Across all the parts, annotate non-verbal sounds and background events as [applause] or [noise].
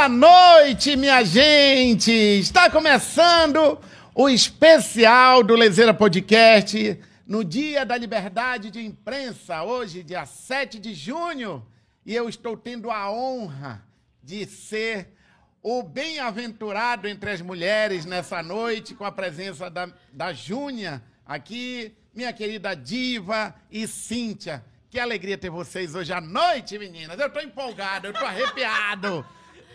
Boa noite, minha gente! Está começando o especial do Lezeira Podcast no Dia da Liberdade de Imprensa, hoje, dia 7 de junho, e eu estou tendo a honra de ser o bem-aventurado entre as mulheres nessa noite, com a presença da, da Júnia aqui, minha querida Diva e Cíntia. Que alegria ter vocês hoje à noite, meninas. Eu estou empolgado, eu estou arrepiado.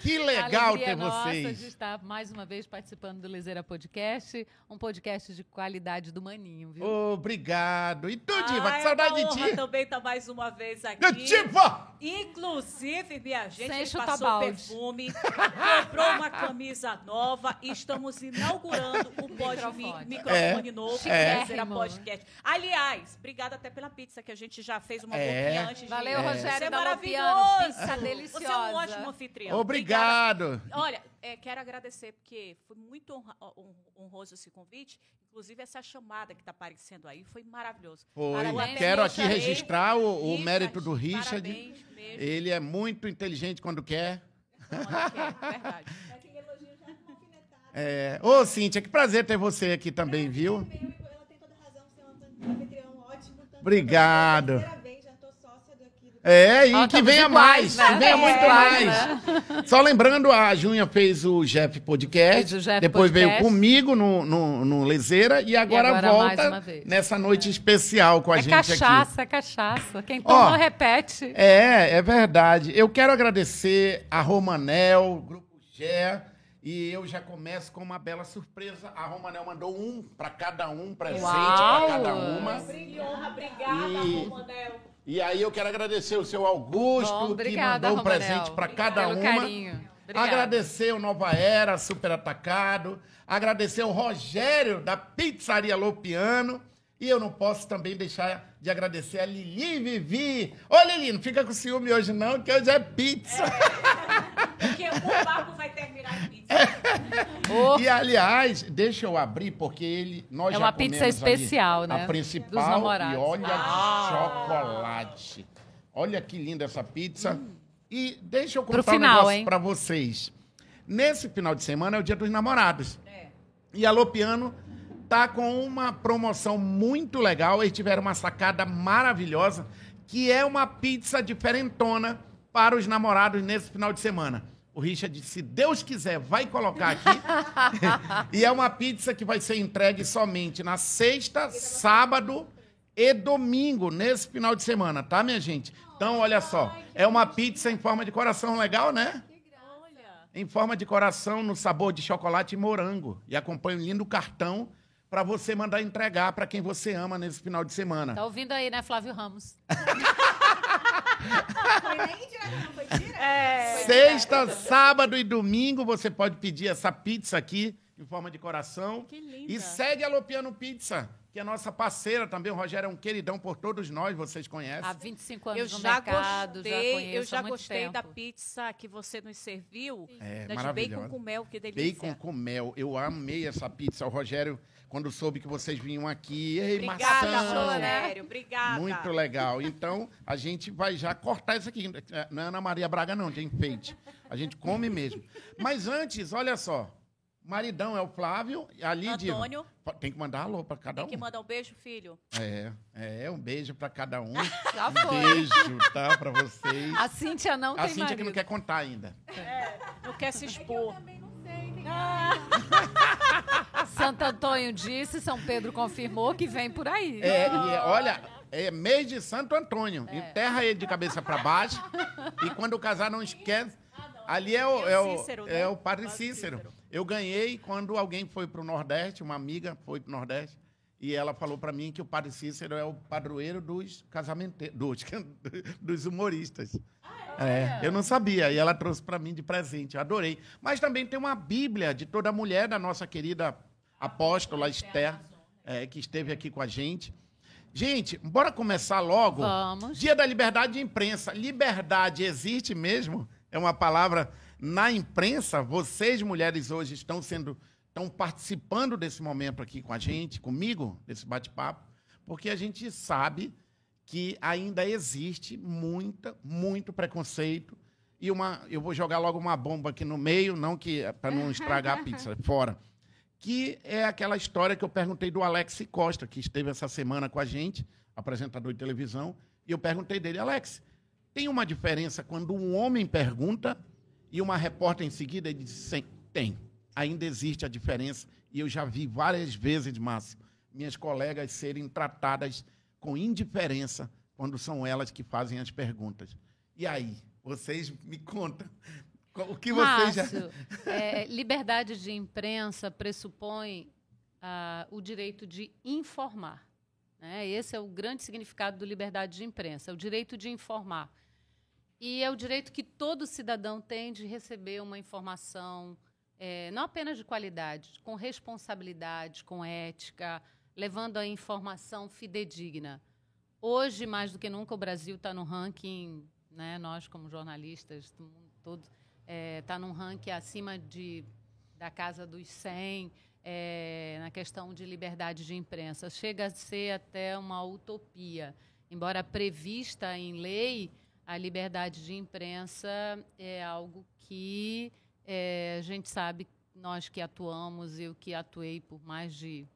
Que legal Alegria ter nossa vocês. de estar mais uma vez participando do Liseira Podcast, um podcast de qualidade do Maninho, viu? Obrigado. E tu, Diva, que saudade é de ti. também estar mais uma vez aqui. Diva! Inclusive, minha gente, Sem chutar passou balde. perfume, comprou uma camisa nova e estamos inaugurando o pod, Microfone. mi- microfone É, novo é. do Liseira Podcast. Aliás, obrigada até pela pizza que a gente já fez uma É. boquinha antes de Valeu, ir. Rogério Você é maravilhoso. Pizza deliciosa. Você é um ótimo anfitrião. Obrigado. Olha, é, quero agradecer, porque foi muito honra- hon- honroso esse convite. Inclusive, essa chamada que está aparecendo aí foi maravilhoso. Foi. Parabéns, Quero aqui registrar o, o mérito do Richard. Parabéns mesmo. Ele é muito inteligente quando quer. Não quer, é verdade. É... Ô, Cíntia, que prazer ter você aqui também, viu? Ela É, e Ó, que venha iguais, mais, né? que venha É, muito iguais, mais. Só lembrando, a Junha fez o Jeff Podcast, Fez o Jeff depois Podcast. veio comigo no, no, no Lezeira e agora, agora mais volta uma vez. nessa noite especial com a É gente aqui. cachaça, é cachaça. Quem toma, repete. É, é verdade. Eu quero agradecer a Romanel, Grupo Gé, e eu já começo com uma bela surpresa. A Romanel mandou um para cada um, presente para cada uma. Honra, obrigada, E- Romanel. E aí eu quero agradecer o seu Augusto, Bom, que obrigada, mandou um Romanel. presente para cada Pelo uma. carinho. Obrigada. Agradecer o Nova Era, Super Atacado. Agradecer o Rogério, da Pizzaria Lopiano. E eu não posso também deixar de agradecer a Lili Vivi. Ô, Lili, não fica com ciúme hoje não, que hoje é pizza. Porque o papo vai terminar em [laughs] Ô, E, aliás, deixa eu abrir, porque ele... Nós É uma pizza ali especial, né? A principal. Dos namorados. E olha, chocolate. Olha que linda essa pizza. E deixa eu Pro contar um final, negócio hein? pra vocês. Nesse final de semana é o dia dos namorados. É. E a Lopiano tá com uma promoção muito legal. Eles tiveram uma sacada maravilhosa, que é uma pizza diferentona para os namorados nesse final de semana. O Richard, se Deus quiser, vai colocar aqui. [laughs] e é uma pizza que vai ser entregue somente na sexta, sábado e domingo, nesse final de semana, tá, minha gente? Então, olha só. É uma pizza em forma de coração legal, né? Olha. em forma de coração no sabor de chocolate e morango. E acompanha um lindo cartão para você mandar entregar para quem você ama nesse final de semana. tá ouvindo aí, né, Flávio Ramos? [laughs] Foi nem direto, não, foi direto. É. Sexta, sábado e domingo você pode pedir essa pizza aqui em forma de coração. Que linda. E segue a Lopiano Pizza, que é nossa parceira também. O Rogério é um queridão por todos nós, vocês conhecem. Há 25 anos Eu no já mercado, gostei, já conheço eu há já muito gostei tempo. da pizza que você nos serviu. É, de maravilhosa. bacon com mel, que delícia. Bacon com mel. Eu amei essa pizza. O Rogério, quando soube que vocês vinham aqui, ei, Obrigada, maçã. Obrigada. Muito legal. Então, a gente vai já cortar isso aqui. É, Não é Ana Maria Braga, não, de enfeite. A gente come mesmo. Mas antes, olha só. Maridão é o Flávio. Ali, Diva, Antônio. Tem que mandar alô para cada Tem um. que mandar um beijo, filho. É, é, um beijo para cada um. [laughs] Já Um foi. beijo, tá? Para vocês. A Cíntia não A tem Cíntia que marido. não quer contar ainda. Não quer se Eu expor. também não sei. Tem Santo Antônio disse, São Pedro confirmou que vem por aí. É, e é, olha, é mês de Santo Antônio. Enterra ele de cabeça para baixo. e quando o casar, não esquece. Ali é o, É é o Cícero, é né? o Padre Padre Cícero. Cícero. Eu ganhei quando alguém foi para o Nordeste, uma amiga foi para o Nordeste, e ela falou para mim que o Padre Cícero é o padroeiro dos casamentos, dos, [laughs] dos humoristas. É, eu não sabia, e ela trouxe para mim de presente, eu adorei. Mas também tem uma Bíblia de toda mulher da nossa querida apóstola Esther, é, que esteve aqui com a gente. Gente, bora começar logo. Vamos. Dia da liberdade de imprensa. Liberdade existe mesmo? É uma palavra na imprensa? Vocês, mulheres, hoje estão sendo, estão participando desse momento aqui com a gente, comigo, desse bate-papo, porque a gente sabe que ainda existe muita, muito preconceito e uma. Eu vou jogar logo uma bomba aqui no meio, não que para não estragar a pizza, fora. Que é aquela história que eu perguntei do Alex Costa, que esteve essa semana com a gente, apresentador de televisão, e eu perguntei dele, Alex, tem uma diferença quando um homem pergunta e uma repórter em seguida ele "Sim, tem. Ainda existe a diferença, e eu já vi várias vezes, Márcio, minhas colegas serem tratadas com indiferença quando são elas que fazem as perguntas. E aí, vocês me contam o que vocês já... Márcio, é, liberdade de imprensa pressupõe ah, o direito de informar. né? Esse é o grande significado do liberdade de imprensa, é o direito de informar. E é o direito que todo cidadão tem de receber uma informação, eh, não apenas de qualidade, com responsabilidade, com ética, levando a informação fidedigna. Hoje, mais do que nunca, o Brasil está no ranking, né, nós como jornalistas, do mundo todo, está num ranking acima de, da casa dos 100, eh, na questão de liberdade de imprensa. Chega a ser até uma utopia. Embora prevista em lei, a liberdade de imprensa é algo que eh, a gente sabe, nós que atuamos, eu que atuei por mais de,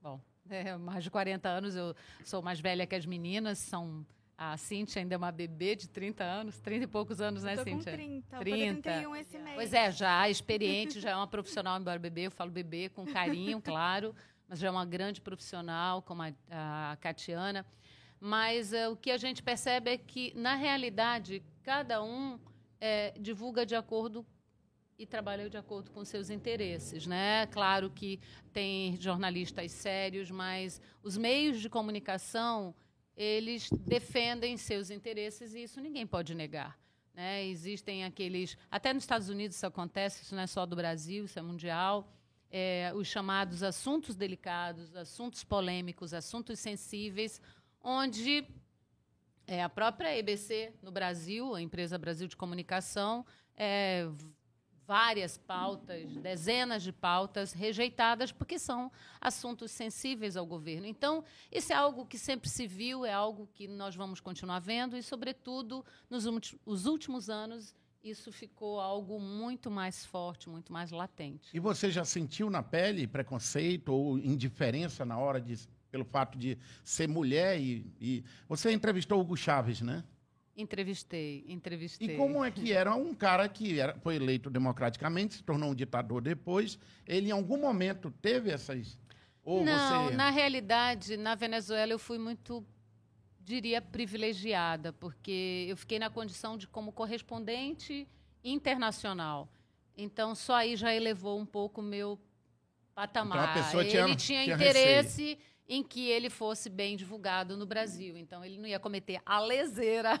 bom, [laughs] é, mais de 40 anos, eu sou mais velha que as meninas, são a Cíntia ainda é uma bebê de 30 anos, 30 e poucos anos, né, Tô com Cíntia? 30, 30. 31 esse mês. Pois é, já experiente, já é uma profissional, embora bebê, eu falo bebê com carinho, [laughs] claro, mas já é uma grande profissional, como a, a Catiana. Mas eh, o que a gente percebe é que, na realidade, cada um eh, divulga de acordo e trabalha de acordo com seus interesses, né? Claro que tem jornalistas sérios, mas os meios de comunicação eles defendem seus interesses e isso ninguém pode negar. Né? Existem aqueles. Até nos Estados Unidos isso acontece, isso não é só do Brasil, isso é mundial. É, os chamados assuntos delicados, assuntos polêmicos, assuntos sensíveis, onde é, a própria EBC no Brasil, a empresa Brasil de Comunicação, é, várias pautas, dezenas de pautas rejeitadas porque são assuntos sensíveis ao governo. Então, isso é algo que sempre se viu, é algo que nós vamos continuar vendo e, sobretudo, nos os últimos anos, isso ficou algo muito mais forte, muito mais latente. E você já sentiu na pele preconceito ou indiferença na hora de pelo fato de ser mulher e, e- você entrevistou o Hugo Chaves, né? Entrevistei, entrevistei. E como é que era um cara que era, foi eleito democraticamente, se tornou um ditador depois, ele em algum momento teve essas ou Não, você na realidade, na Venezuela eu fui muito, diria, privilegiada, porque eu fiquei na condição de como correspondente internacional. Então, só aí já elevou um pouco o meu patamar. Então, a pessoa ele tinha- tinha, tinha interesse em que ele fosse bem divulgado no Brasil. Então, ele não ia cometer a leseira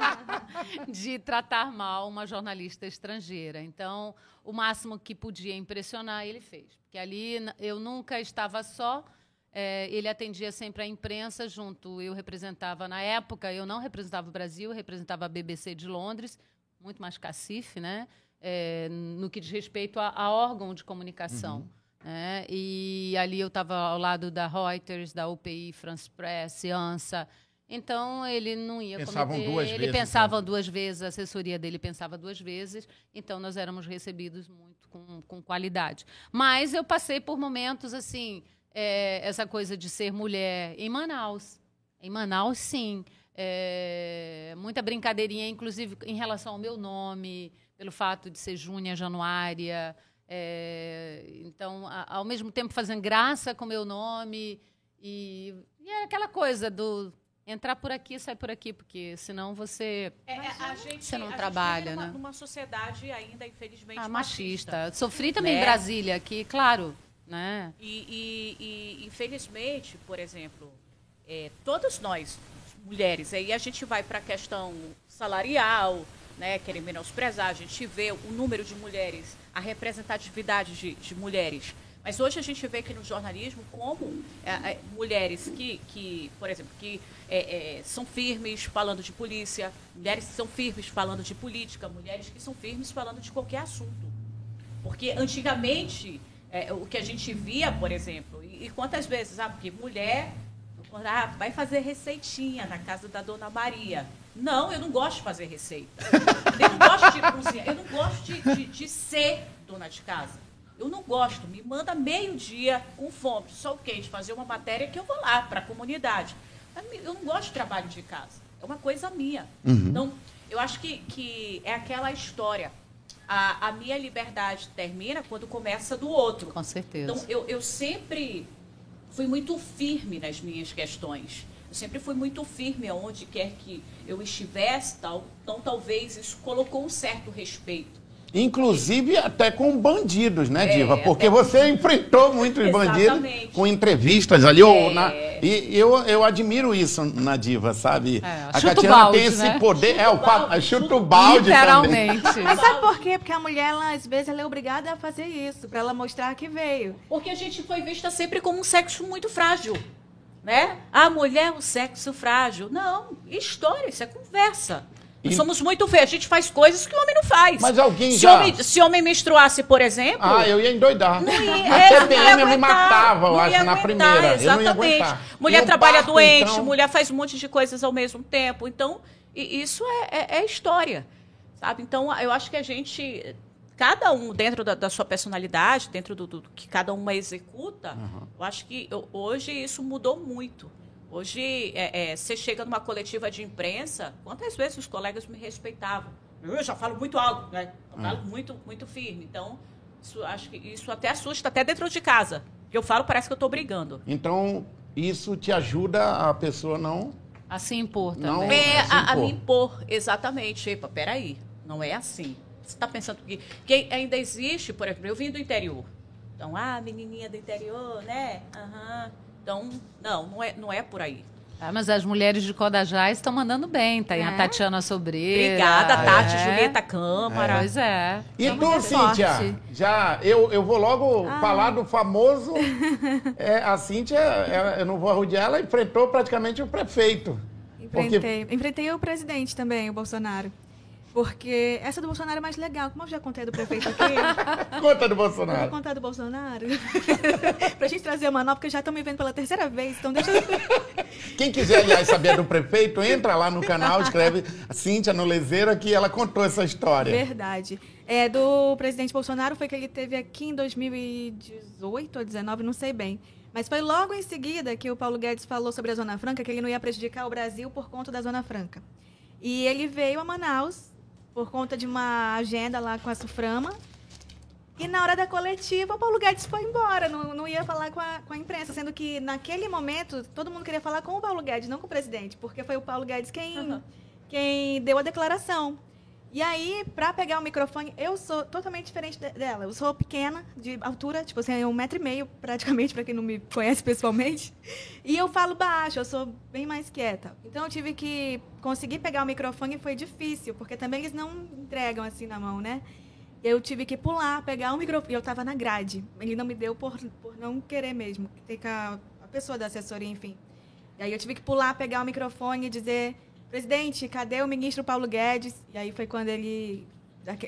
[laughs] de tratar mal uma jornalista estrangeira. Então, o máximo que podia impressionar, ele fez. Porque ali eu nunca estava só. eh, ele atendia sempre a imprensa junto. Eu representava, na época, eu não representava o Brasil, eu representava a BBC de Londres, muito mais cacife, né? Eh, no que diz respeito a, a órgão de comunicação. Né? E ali eu estava ao lado da Reuters, da UPI, France Press, ANSA. Então, ele não ia Pensavam cometer... duas ele vezes, pensava duas vezes, a assessoria dele pensava duas vezes, então nós éramos recebidos muito com, com qualidade. Mas eu passei por momentos assim, é, essa coisa de ser mulher em Manaus. Em Manaus, sim. É, muita brincadeirinha, inclusive em relação ao meu nome, pelo fato de ser Júnia Januária. É, então, a- ao mesmo tempo fazendo graça com o meu nome. E, e é aquela coisa do entrar por aqui, sai por aqui, porque senão você. É, é, a gente, Você não a gente trabalha, vive numa, né? numa sociedade ainda, infelizmente, Ah, machista. Sofri também Né? em Brasília, aqui, claro. Né? E, e- e, infelizmente, por exemplo, é, todas nós, mulheres, aí a gente vai para a questão salarial, né, querer menosprezar, a gente vê o número de mulheres, a representatividade de, de mulheres. Mas hoje a gente vê que no jornalismo como é, é, mulheres que, que, por exemplo, que é, é, são firmes falando de polícia, mulheres que são firmes falando de política, mulheres que são firmes falando de qualquer assunto. Porque antigamente, é, o que a gente via, por exemplo, e, e quantas vezes, ah, porque mulher ah, vai fazer receitinha na casa da dona Maria. Não, eu não gosto de fazer receita. Eu não gosto de cozinhar. Eu não gosto de, de, de ser dona de casa. Eu não gosto. Me manda meio-dia com fome, sol quente, fazer uma matéria que eu vou lá para a comunidade. Eu não gosto de trabalho de casa. É uma coisa minha. Então, eu acho que, que é aquela história. A, a minha liberdade termina quando começa do outro. Com certeza. Então, eu, eu sempre fui muito firme nas minhas questões. Eu sempre fui muito firme aonde quer que eu estivesse, tal. Então, talvez isso colocou um certo respeito. Inclusive até com bandidos, né, É, Diva? Porque até- você enfrentou muitos Exatamente. bandidos com entrevistas ali. ou É. na- E eu, eu admiro isso na Diva, sabe? É, a Catiana balde, tem esse né? poder. é, o Chuta o pa- balde, chuta chuta o balde também. Literalmente. Mas sabe por quê? Porque a mulher, ela, às vezes, ela é obrigada a fazer isso, pra ela mostrar que veio. Porque a gente foi vista sempre como um sexo muito frágil. Né? A mulher, o sexo frágil. Não, história, isso é conversa. Nós E- somos muito feios. A gente faz coisas que o homem não faz. Mas alguém se já- Homem, se homem menstruasse, por exemplo. Ah, eu ia endoidar. Não ia, a é, não TPM me aguentar, matava, eu acho, ia na aguentar, primeira. Eu não ia Exatamente. aguentar. Mulher trabalha parto, doente, então? mulher faz um monte de coisas ao mesmo tempo. Então, isso é, é- é história, sabe? Então, eu acho que a gente, cada um dentro da, da sua personalidade, dentro do, do que cada uma executa, eu acho que eu- hoje isso mudou muito. Hoje, é, é, você chega numa coletiva de imprensa, quantas vezes os colegas me respeitavam? Eu já falo muito alto, né? Eu falo muito, muito firme. Então, isso, acho que isso até assusta, até dentro de casa. Eu falo, parece que eu estou brigando. Então, isso te ajuda a pessoa não. A se impor Não, também. É, assim, a, a pô. me impor, exatamente. Epa, peraí, não é assim. Você está pensando que, que ainda existe, por exemplo, eu vim do interior. Então, ah, menininha do interior, né? Aham. Então, não, não é, não é por aí. Ah, mas as mulheres de Codajás estão mandando bem. Tá aí a É? Tatiana Sobreira. Obrigada, Tati, é. Julieta Câmara. Pois é. E É uma tu, Cíntia? forte. Já, eu, eu vou logo Ah. falar do famoso. [laughs] é, a Cíntia, é, eu não vou arrudear, ela enfrentou praticamente o prefeito. Porque- Enfrentei. Enfrentei o presidente também, o Bolsonaro. Porque essa do Bolsonaro é mais legal. Como eu já contei do prefeito aqui, [laughs] Conta do eu vou Bolsonaro. contar do Bolsonaro. [laughs] pra gente trazer uma nova, porque já estão me vendo pela terceira vez. Então deixa eu... [laughs] Quem quiser, aliás, saber do prefeito, entra lá no canal, escreve Cíntia no Lezeira, que ela contou essa história. Verdade. É, do presidente Bolsonaro foi que ele teve aqui em 2018 ou 19, não sei bem. Mas foi logo em seguida que o Paulo Guedes falou sobre a Zona Franca, que ele não ia prejudicar o Brasil por conta da Zona Franca. E ele veio a Manaus por conta de uma agenda lá com a Suframa. E na hora da coletiva, o Paulo Guedes foi embora, não, não ia falar com a, com a imprensa, sendo que naquele momento todo mundo queria falar com o Paulo Guedes, não com o presidente, porque foi o Paulo Guedes quem, Aham. quem deu a declaração. E aí, pra pegar o microfone, eu sou totalmente diferente de- dela. Eu sou pequena, de altura, tipo assim, um metro e meio, praticamente, [laughs] pra quem não me conhece pessoalmente. E eu falo baixo, eu sou bem mais quieta. Então eu tive que conseguir pegar o microfone e foi difícil, porque também eles não entregam assim na mão, né? Eu tive que pular, pegar o microfone. Eu tava na grade. Ele não me deu por, por não querer mesmo. Tem que a, a pessoa da assessoria, enfim. E aí eu tive que pular, pegar o microfone e dizer: presidente, cadê o ministro Paulo Guedes? E aí foi quando ele.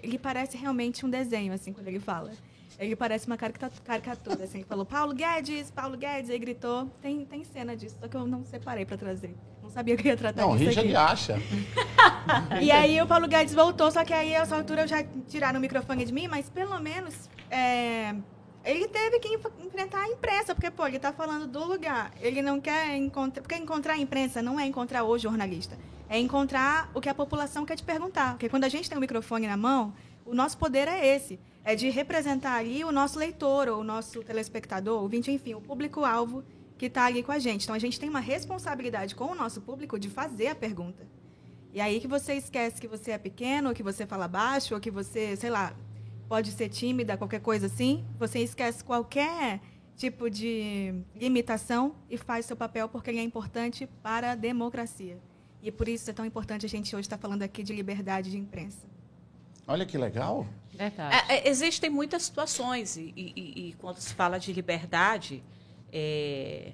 Ele parece realmente um desenho, assim, quando ele fala. Ele parece uma carica- caricatura, assim. Ele falou, Paulo Guedes, Paulo Guedes, aí gritou. Tem, tem cena disso, só que eu não separei pra trazer. Não sabia que ia tratar Não, disso Richard aqui. acha. [laughs] E aí o Paulo Guedes voltou, só que aí a essa altura já tiraram o microfone de mim, mas pelo menos é, ele teve que enf- enfrentar a imprensa, porque, pô, ele tá falando do lugar. Ele não quer encontrar. Porque encontrar a imprensa não é encontrar o jornalista. É encontrar o que a população quer te perguntar. Porque quando a gente tem o microfone na mão, o nosso poder é esse. É de representar ali o nosso leitor, ou o nosso telespectador, ouvinte, enfim, o público-alvo que está ali com a gente. Então a gente tem uma responsabilidade com o nosso público de fazer a pergunta. E aí que você esquece que você é pequeno, ou que você fala baixo, ou que você, sei lá, pode ser tímida, qualquer coisa assim. Você esquece qualquer tipo de limitação e faz seu papel porque ele é importante para a democracia. E por isso é tão importante a gente hoje estar falando aqui de liberdade de imprensa. Olha que legal. Verdade. É, é, existem muitas situações e, e- e- e quando se fala de liberdade, é,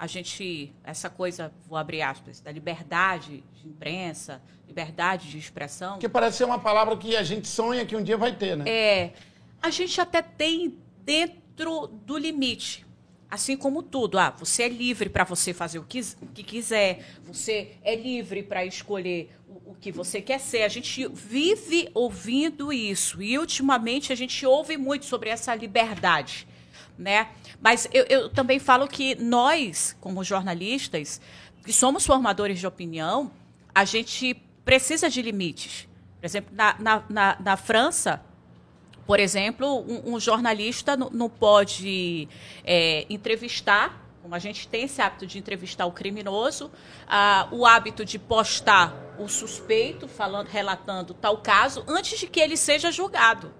a gente essa coisa vou abrir aspas da liberdade de imprensa, liberdade de expressão, Porque parece ser uma palavra que a gente sonha que um dia vai ter, né? é a gente até tem dentro do limite. Assim como tudo, ah, você é livre para você fazer o que, o que, quiser, você é livre para escolher o, o, que você quer ser. A gente vive ouvindo isso e ultimamente a gente ouve muito sobre essa liberdade, né? Mas eu, eu também falo que nós, como jornalistas, que somos formadores de opinião, a gente precisa de limites. Por exemplo, na, na, na, na França, por exemplo, um, um jornalista não, pode é, entrevistar, como a gente tem esse hábito de entrevistar o criminoso, ah, o hábito de postar o suspeito, falando, relatando tal caso, antes de que ele seja julgado.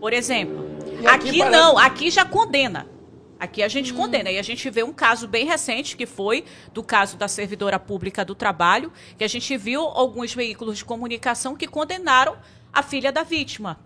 Por exemplo. E aqui, aqui parece... não, aqui já condena. Aqui a gente hum. condena. E a gente vê um caso bem recente, que foi do caso da servidora pública do trabalho, que a gente viu alguns veículos de comunicação que condenaram a filha da vítima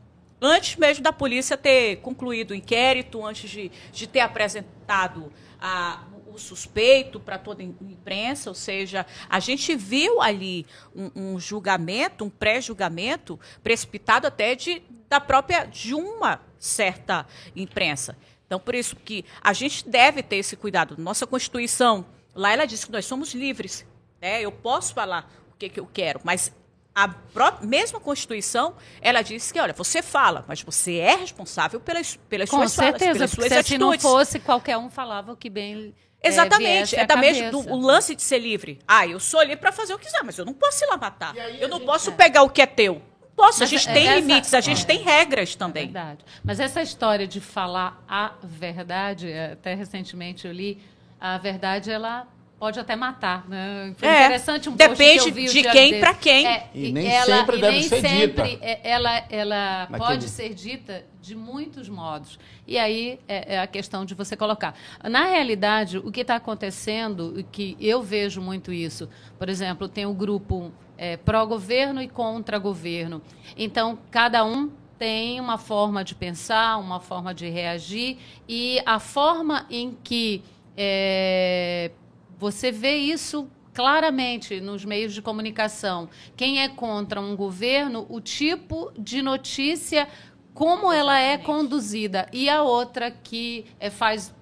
antes mesmo da polícia ter concluído o inquérito, antes de, de ter apresentado a, o suspeito para toda a imprensa, ou seja, a gente viu ali um, um julgamento, um pré-julgamento precipitado até de, da própria de uma certa imprensa. Então, por isso que a gente deve ter esse cuidado. Nossa Constituição, lá ela diz que nós somos livres. Né? Eu posso falar o que, que eu quero, mas a própria, mesma Constituição, ela diz que, olha, você fala, mas você é responsável pelas, pelas Com suas certeza, falas, pelas suas atitudes. se não fosse, qualquer um falava o que bem é, Exatamente, é, é da mesma do, o lance de ser livre. Ah, eu sou livre para fazer o que quiser, mas eu não posso ir lá matar. Eu não posso é. pegar o que é teu. Posso, mas a gente é, tem essa, limites, a gente tem regras também. É verdade. Mas essa história de falar a verdade, até recentemente eu li, a verdade ela pode até matar. Né? Foi é, interessante um Depende de, de quem para quem. É, e nem ela, sempre deve nem ser sempre dita. É, ela, ela pode ser dita de muitos modos. E aí é, é, a questão de você colocar. Na realidade, o que está acontecendo, que eu vejo muito isso, por exemplo, tem o grupo é, pró-governo e contra-governo. Então, cada um tem uma forma de pensar, uma forma de reagir, e a forma em que é, você vê isso claramente nos meios de comunicação. Quem é contra um governo, o tipo de notícia, como ela é conduzida. E a outra que é, faz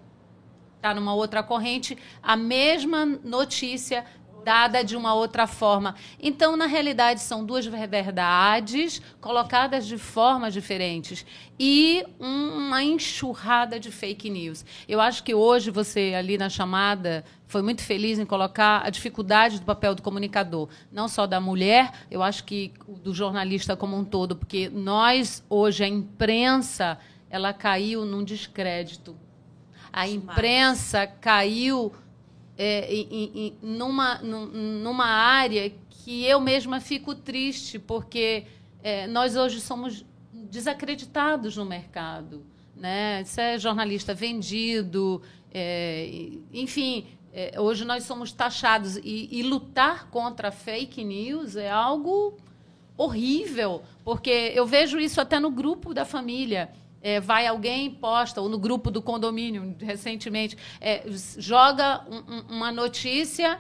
está numa outra corrente, a mesma notícia dada de uma outra forma. Então, na realidade, são duas verdades colocadas de formas diferentes e uma enxurrada de fake news. Eu acho que hoje você, ali na chamada, foi muito feliz em colocar a dificuldade do papel do comunicador, não só da mulher, eu acho que do jornalista como um todo, porque nós, hoje, a imprensa, ela caiu num descrédito. A imprensa caiu é, em, em, numa, numa área que eu mesma fico triste, porque é, nós hoje somos desacreditados no mercado. Né? Isso é jornalista vendido, é, enfim, é, hoje nós somos taxados. E, e lutar contra fake news é algo horrível, porque eu vejo isso até no grupo da família é, vai alguém posta, ou no grupo do condomínio, recentemente, é, joga um, uma notícia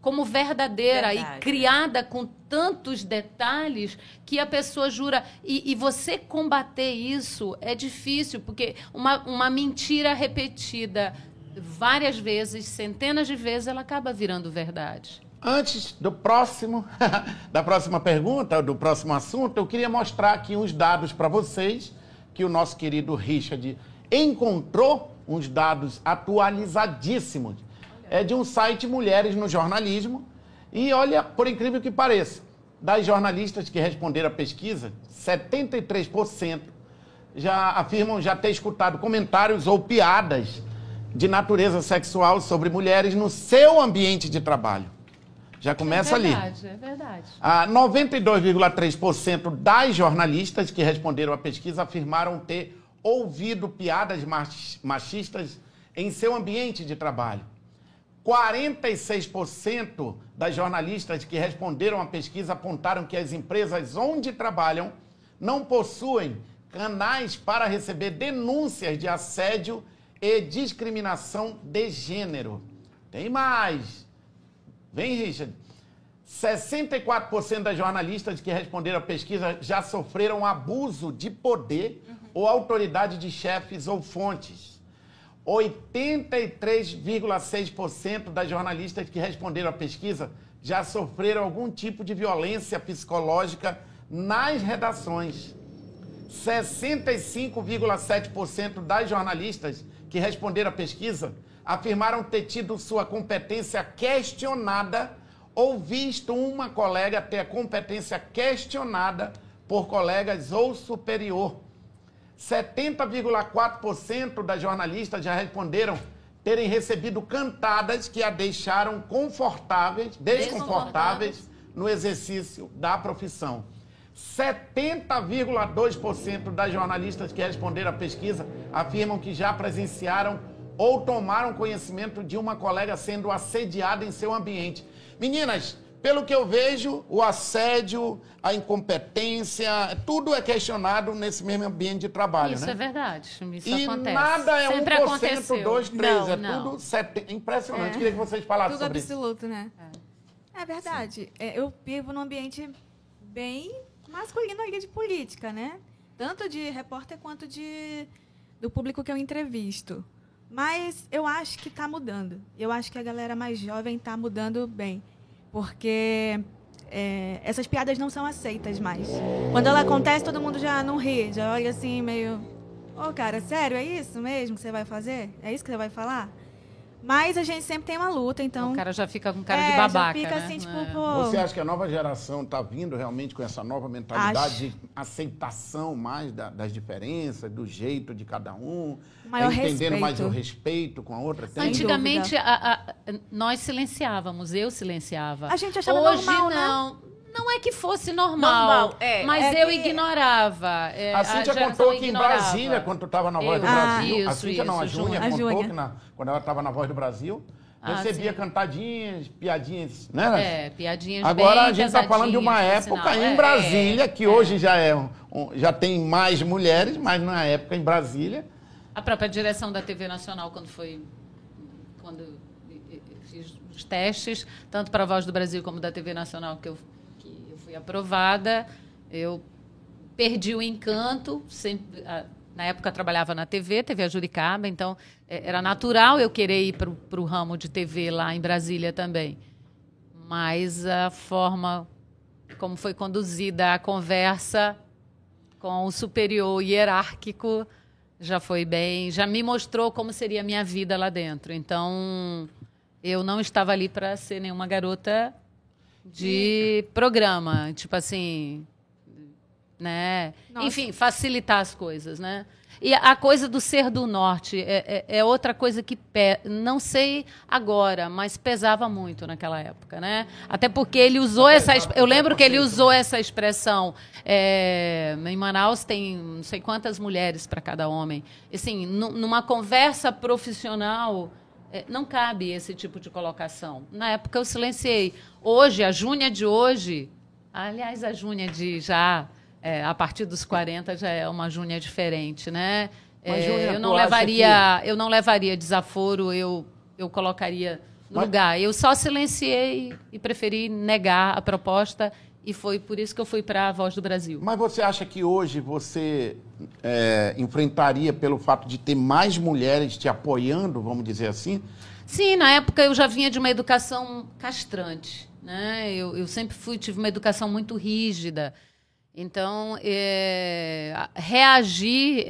como verdadeira Verdade. e criada com tantos detalhes que a pessoa jura. E, e, você combater isso é difícil, porque uma, uma mentira repetida várias vezes, centenas de vezes, ela acaba virando verdade. Antes do próximo, [laughs] da próxima pergunta, do próximo assunto, eu queria mostrar aqui uns dados para vocês que o nosso querido Richard encontrou uns dados atualizadíssimos. É de um site Mulheres no Jornalismo. E olha, por incrível que pareça, das jornalistas que responderam à pesquisa, 73% já afirmam já ter escutado comentários ou piadas de natureza sexual sobre mulheres no seu ambiente de trabalho. Já começa ali. É verdade, ali. é verdade. Ah, 92,3% das jornalistas que responderam à pesquisa afirmaram ter ouvido piadas machistas em seu ambiente de trabalho. 46% das jornalistas que responderam à pesquisa apontaram que as empresas onde trabalham não possuem canais para receber denúncias de assédio e discriminação de gênero. Tem mais. Vem, Richard. 64% das jornalistas que responderam à pesquisa já sofreram abuso de poder uhum. ou autoridade de chefes ou fontes. 83,6% das jornalistas que responderam à pesquisa já sofreram algum tipo de violência psicológica nas redações. 65,7% das jornalistas que responderam à pesquisa afirmaram ter tido sua competência questionada ou visto uma colega ter a competência questionada por colegas ou superior. 70,4% das jornalistas já responderam terem recebido cantadas que a deixaram confortáveis, desconfortáveis no exercício da profissão. 70,2% das jornalistas que responderam à pesquisa afirmam que já presenciaram ou tomaram conhecimento de uma colega sendo assediada em seu ambiente. Meninas, pelo que eu vejo, o assédio, a incompetência, tudo é questionado nesse mesmo ambiente de trabalho, Isso né? é verdade. Isso e acontece. nada é Sempre 1%, aconteceu. 2, 3, Não, é não. tudo sete... impressionante. É. Queria que vocês falassem Tudo sobre isso. absoluto, né? É, verdade. É, eu vivo num ambiente bem masculino ali de política, né? Tanto de repórter quanto de do público que eu entrevisto. Mas eu acho que está mudando. Eu acho que a galera mais jovem está mudando bem. Porque é, essas piadas não são aceitas mais. Quando ela acontece, todo mundo já não ri, já olha assim, meio. Ô, cara, sério, é isso mesmo que você vai fazer? É isso que você vai falar? Mas a gente sempre tem uma luta, então. O cara já fica com cara É, de já babaca, fica né? assim, tipo, É. pô. Você acha que a nova geração está vindo realmente com essa nova mentalidade Acho. de aceitação mais da- das diferenças, do jeito de cada um? Maior é entendendo mais respeito. o respeito com a outra? Tem? Antigamente, a- a- nós silenciávamos, eu silenciava. A gente achava Hoje normal, né? Não. É que fosse normal, Normal, é. mas É eu que- ignorava. é, A Cíntia geração contou que em ignorava. Brasília, quando tu estava na Voz do Eu- Brasil, a isso, Cíntia não, a isso, Júnia. A contou Júnia. que na- quando ela estava na Voz do Brasil, Ah, recebia sim. cantadinhas, piadinhas, né? É, piadinhas Agora bem a gente está falando de uma época sinal. em É, Brasília, é, que é. hoje já, é um- um- já tem mais mulheres, mas na época em Brasília... A própria direção da TV Nacional, quando foi. Quando eu fiz os testes, tanto para a Voz do Brasil como da TV Nacional, que eu fui aprovada, eu perdi o encanto. Sempre, na época trabalhava na TV, TV Juricaba, então é, era natural eu querer ir para o ramo de TV lá em Brasília também. Mas a forma como foi conduzida a conversa com o superior hierárquico já foi bem, já me mostrou como seria a minha vida lá dentro. Então, eu não estava ali para ser nenhuma garota de programa, tipo assim, né? Nossa. Enfim, facilitar as coisas, né? E a coisa do ser do norte é, é- é outra coisa que pe... não sei agora, mas pesava muito naquela época, né? Até porque ele usou essa, exp- eu lembro que ele usou essa expressão. é, em Manaus tem não sei quantas mulheres para cada homem. Assim, nu- numa conversa profissional não cabe esse tipo de colocação. Na época eu silenciei. Hoje a Júnia de hoje, aliás a Júnia de já é, a partir dos 40 já é uma Júnia diferente, né? É, Júnia, eu não levaria, eu não levaria desaforo, eu eu colocaria no Mas- lugar. Eu só silenciei e preferi negar a proposta e foi por isso que eu fui para a Voz do Brasil. Mas você acha que hoje você é, enfrentaria pelo fato de ter mais mulheres te apoiando, vamos dizer assim? Sim, na época eu já vinha de uma educação castrante, né? Eu, eu sempre fui tive uma educação muito rígida, então é, reagir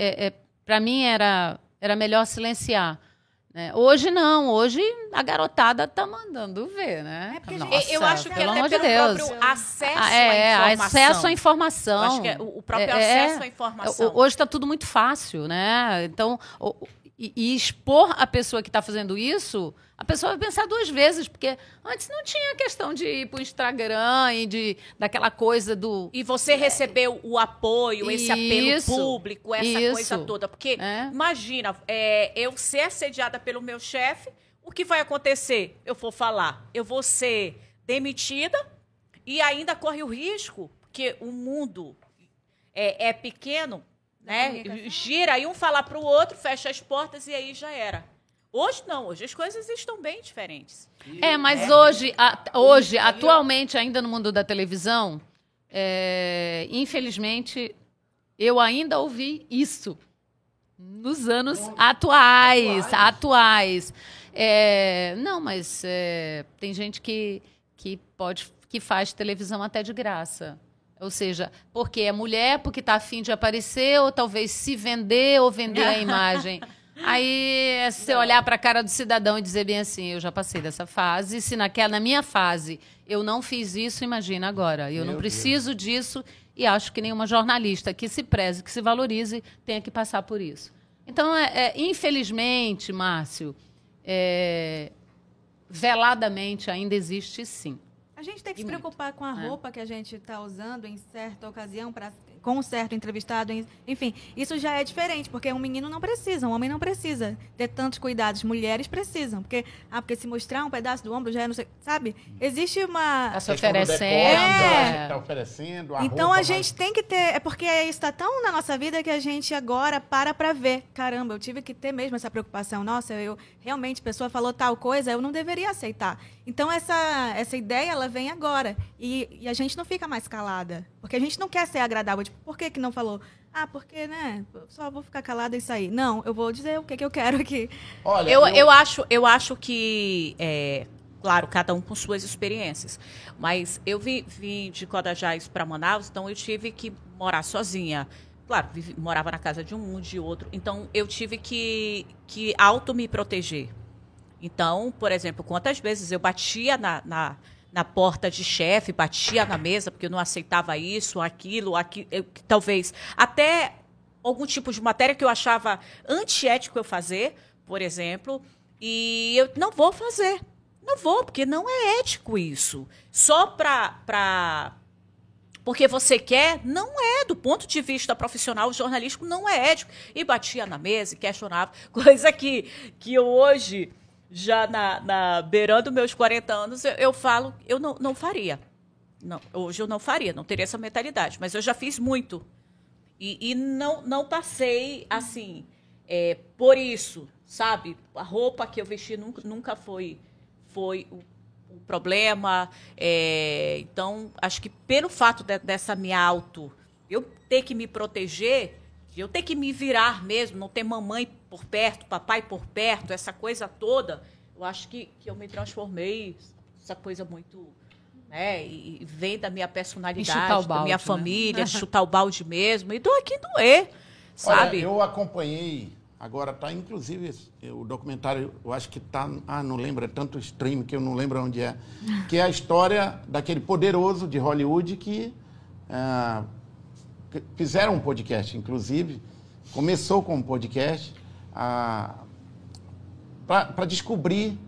para mim era era melhor silenciar. Né? Hoje não, hoje a garotada tá mandando ver, né? É porque, Nossa, gente, eu acho que pelo até amor de pelo Deus. próprio acesso Ah, é, à informação. acesso à informação. Eu acho que é o próprio É, é. acesso à informação. Hoje está tudo muito fácil, né? Então, e, e expor a pessoa que está fazendo isso, a pessoa vai pensar duas vezes, porque antes não tinha questão de ir para o Instagram e de daquela coisa do. E você recebeu o apoio, esse apelo Isso, público, essa isso. coisa toda. Porque, É. imagina, é, eu ser assediada pelo meu chefe, o que vai acontecer? Eu vou falar, eu vou ser demitida e ainda corre o risco, porque o mundo é, é pequeno, né? Gira e um falar para o outro, fecha as portas e aí já era. Hoje não, hoje as coisas estão bem diferentes. É, mas hoje, a- hoje, atualmente, ainda no mundo da televisão, é, infelizmente, eu ainda ouvi isso. nos anos atuais, atuais. É, não, mas é, tem gente que, que pode que faz televisão até de graça. Ou seja, porque é mulher, porque está afim de aparecer, ou talvez se vender ou vender a [laughs] imagem. Aí é você olhar para a cara do cidadão e dizer bem assim, eu já passei dessa fase. Se naquela, na minha fase eu não fiz isso, imagina agora. Eu Meu não preciso Deus. disso e acho que nenhuma jornalista que se preze, que se valorize, tenha que passar por isso. Então, é, é, infelizmente, Márcio, é, veladamente ainda existe sim. A gente tem que e se preocupar com a é. roupa que a gente está usando em certa ocasião para com um certo entrevistado, enfim, isso já é diferente, porque um menino não precisa, um homem não precisa ter tantos cuidados, mulheres precisam, porque ah, porque se mostrar um pedaço do ombro já é não sei, sabe? Existe uma tá se oferecendo, é. tá oferecendo, a Então a gente tem que ter, é porque isso está tão na nossa vida que a gente agora para para ver, caramba, eu tive que ter mesmo essa preocupação. Nossa, eu realmente a pessoa falou tal coisa, eu não deveria aceitar. Então essa essa ideia ela vem agora e, e a gente não fica mais calada, porque a gente não quer ser agradável Tipo, por que, que não falou? Ah, porque, né? Só vou ficar calada e sair. Não, eu vou dizer o que, que eu quero aqui. Olha, eu, eu... eu acho, eu acho que. É, claro, cada um com suas experiências. Mas eu vim, vim de Codajás para Manaus, então eu tive que morar sozinha. Claro, vivi, morava na casa de um, de outro. Então eu tive que, que auto me proteger. Então, por exemplo, quantas vezes eu batia na, na na porta de chefe, batia na mesa porque eu não aceitava isso, aquilo, aquilo, eu, talvez até algum tipo de matéria que eu achava antiético eu fazer, por exemplo, e eu não vou fazer. Não vou, porque não é ético isso. Só para porque você quer, não é, do ponto de vista profissional, jornalístico, não é ético. E batia na mesa e questionava, [laughs] coisa que, que hoje já na, na beirando meus 40 anos, eu, eu falo, eu não, não faria. Não, hoje eu não faria, não teria essa mentalidade, mas eu já fiz muito. E, e não, não passei assim, é, por isso, sabe? A roupa que eu vesti nunca, nunca foi, foi o, o problema. É, então, acho que pelo fato de, dessa minha auto, eu ter que me proteger, eu ter que me virar mesmo, não ter mamãe por perto, papai por perto, essa coisa toda, eu acho que, que eu me transformei, essa coisa muito. Né, e vem da minha personalidade, balde, da minha né? família, [laughs] chutar o balde mesmo, e do aqui doer, sabe? Olha, eu acompanhei, agora tá, inclusive, o documentário, eu acho que tá, ah, não lembro, é tanto stream que eu não lembro onde é, que é a história daquele poderoso de Hollywood que ah, fizeram um podcast, inclusive, começou com um podcast, para descobrir.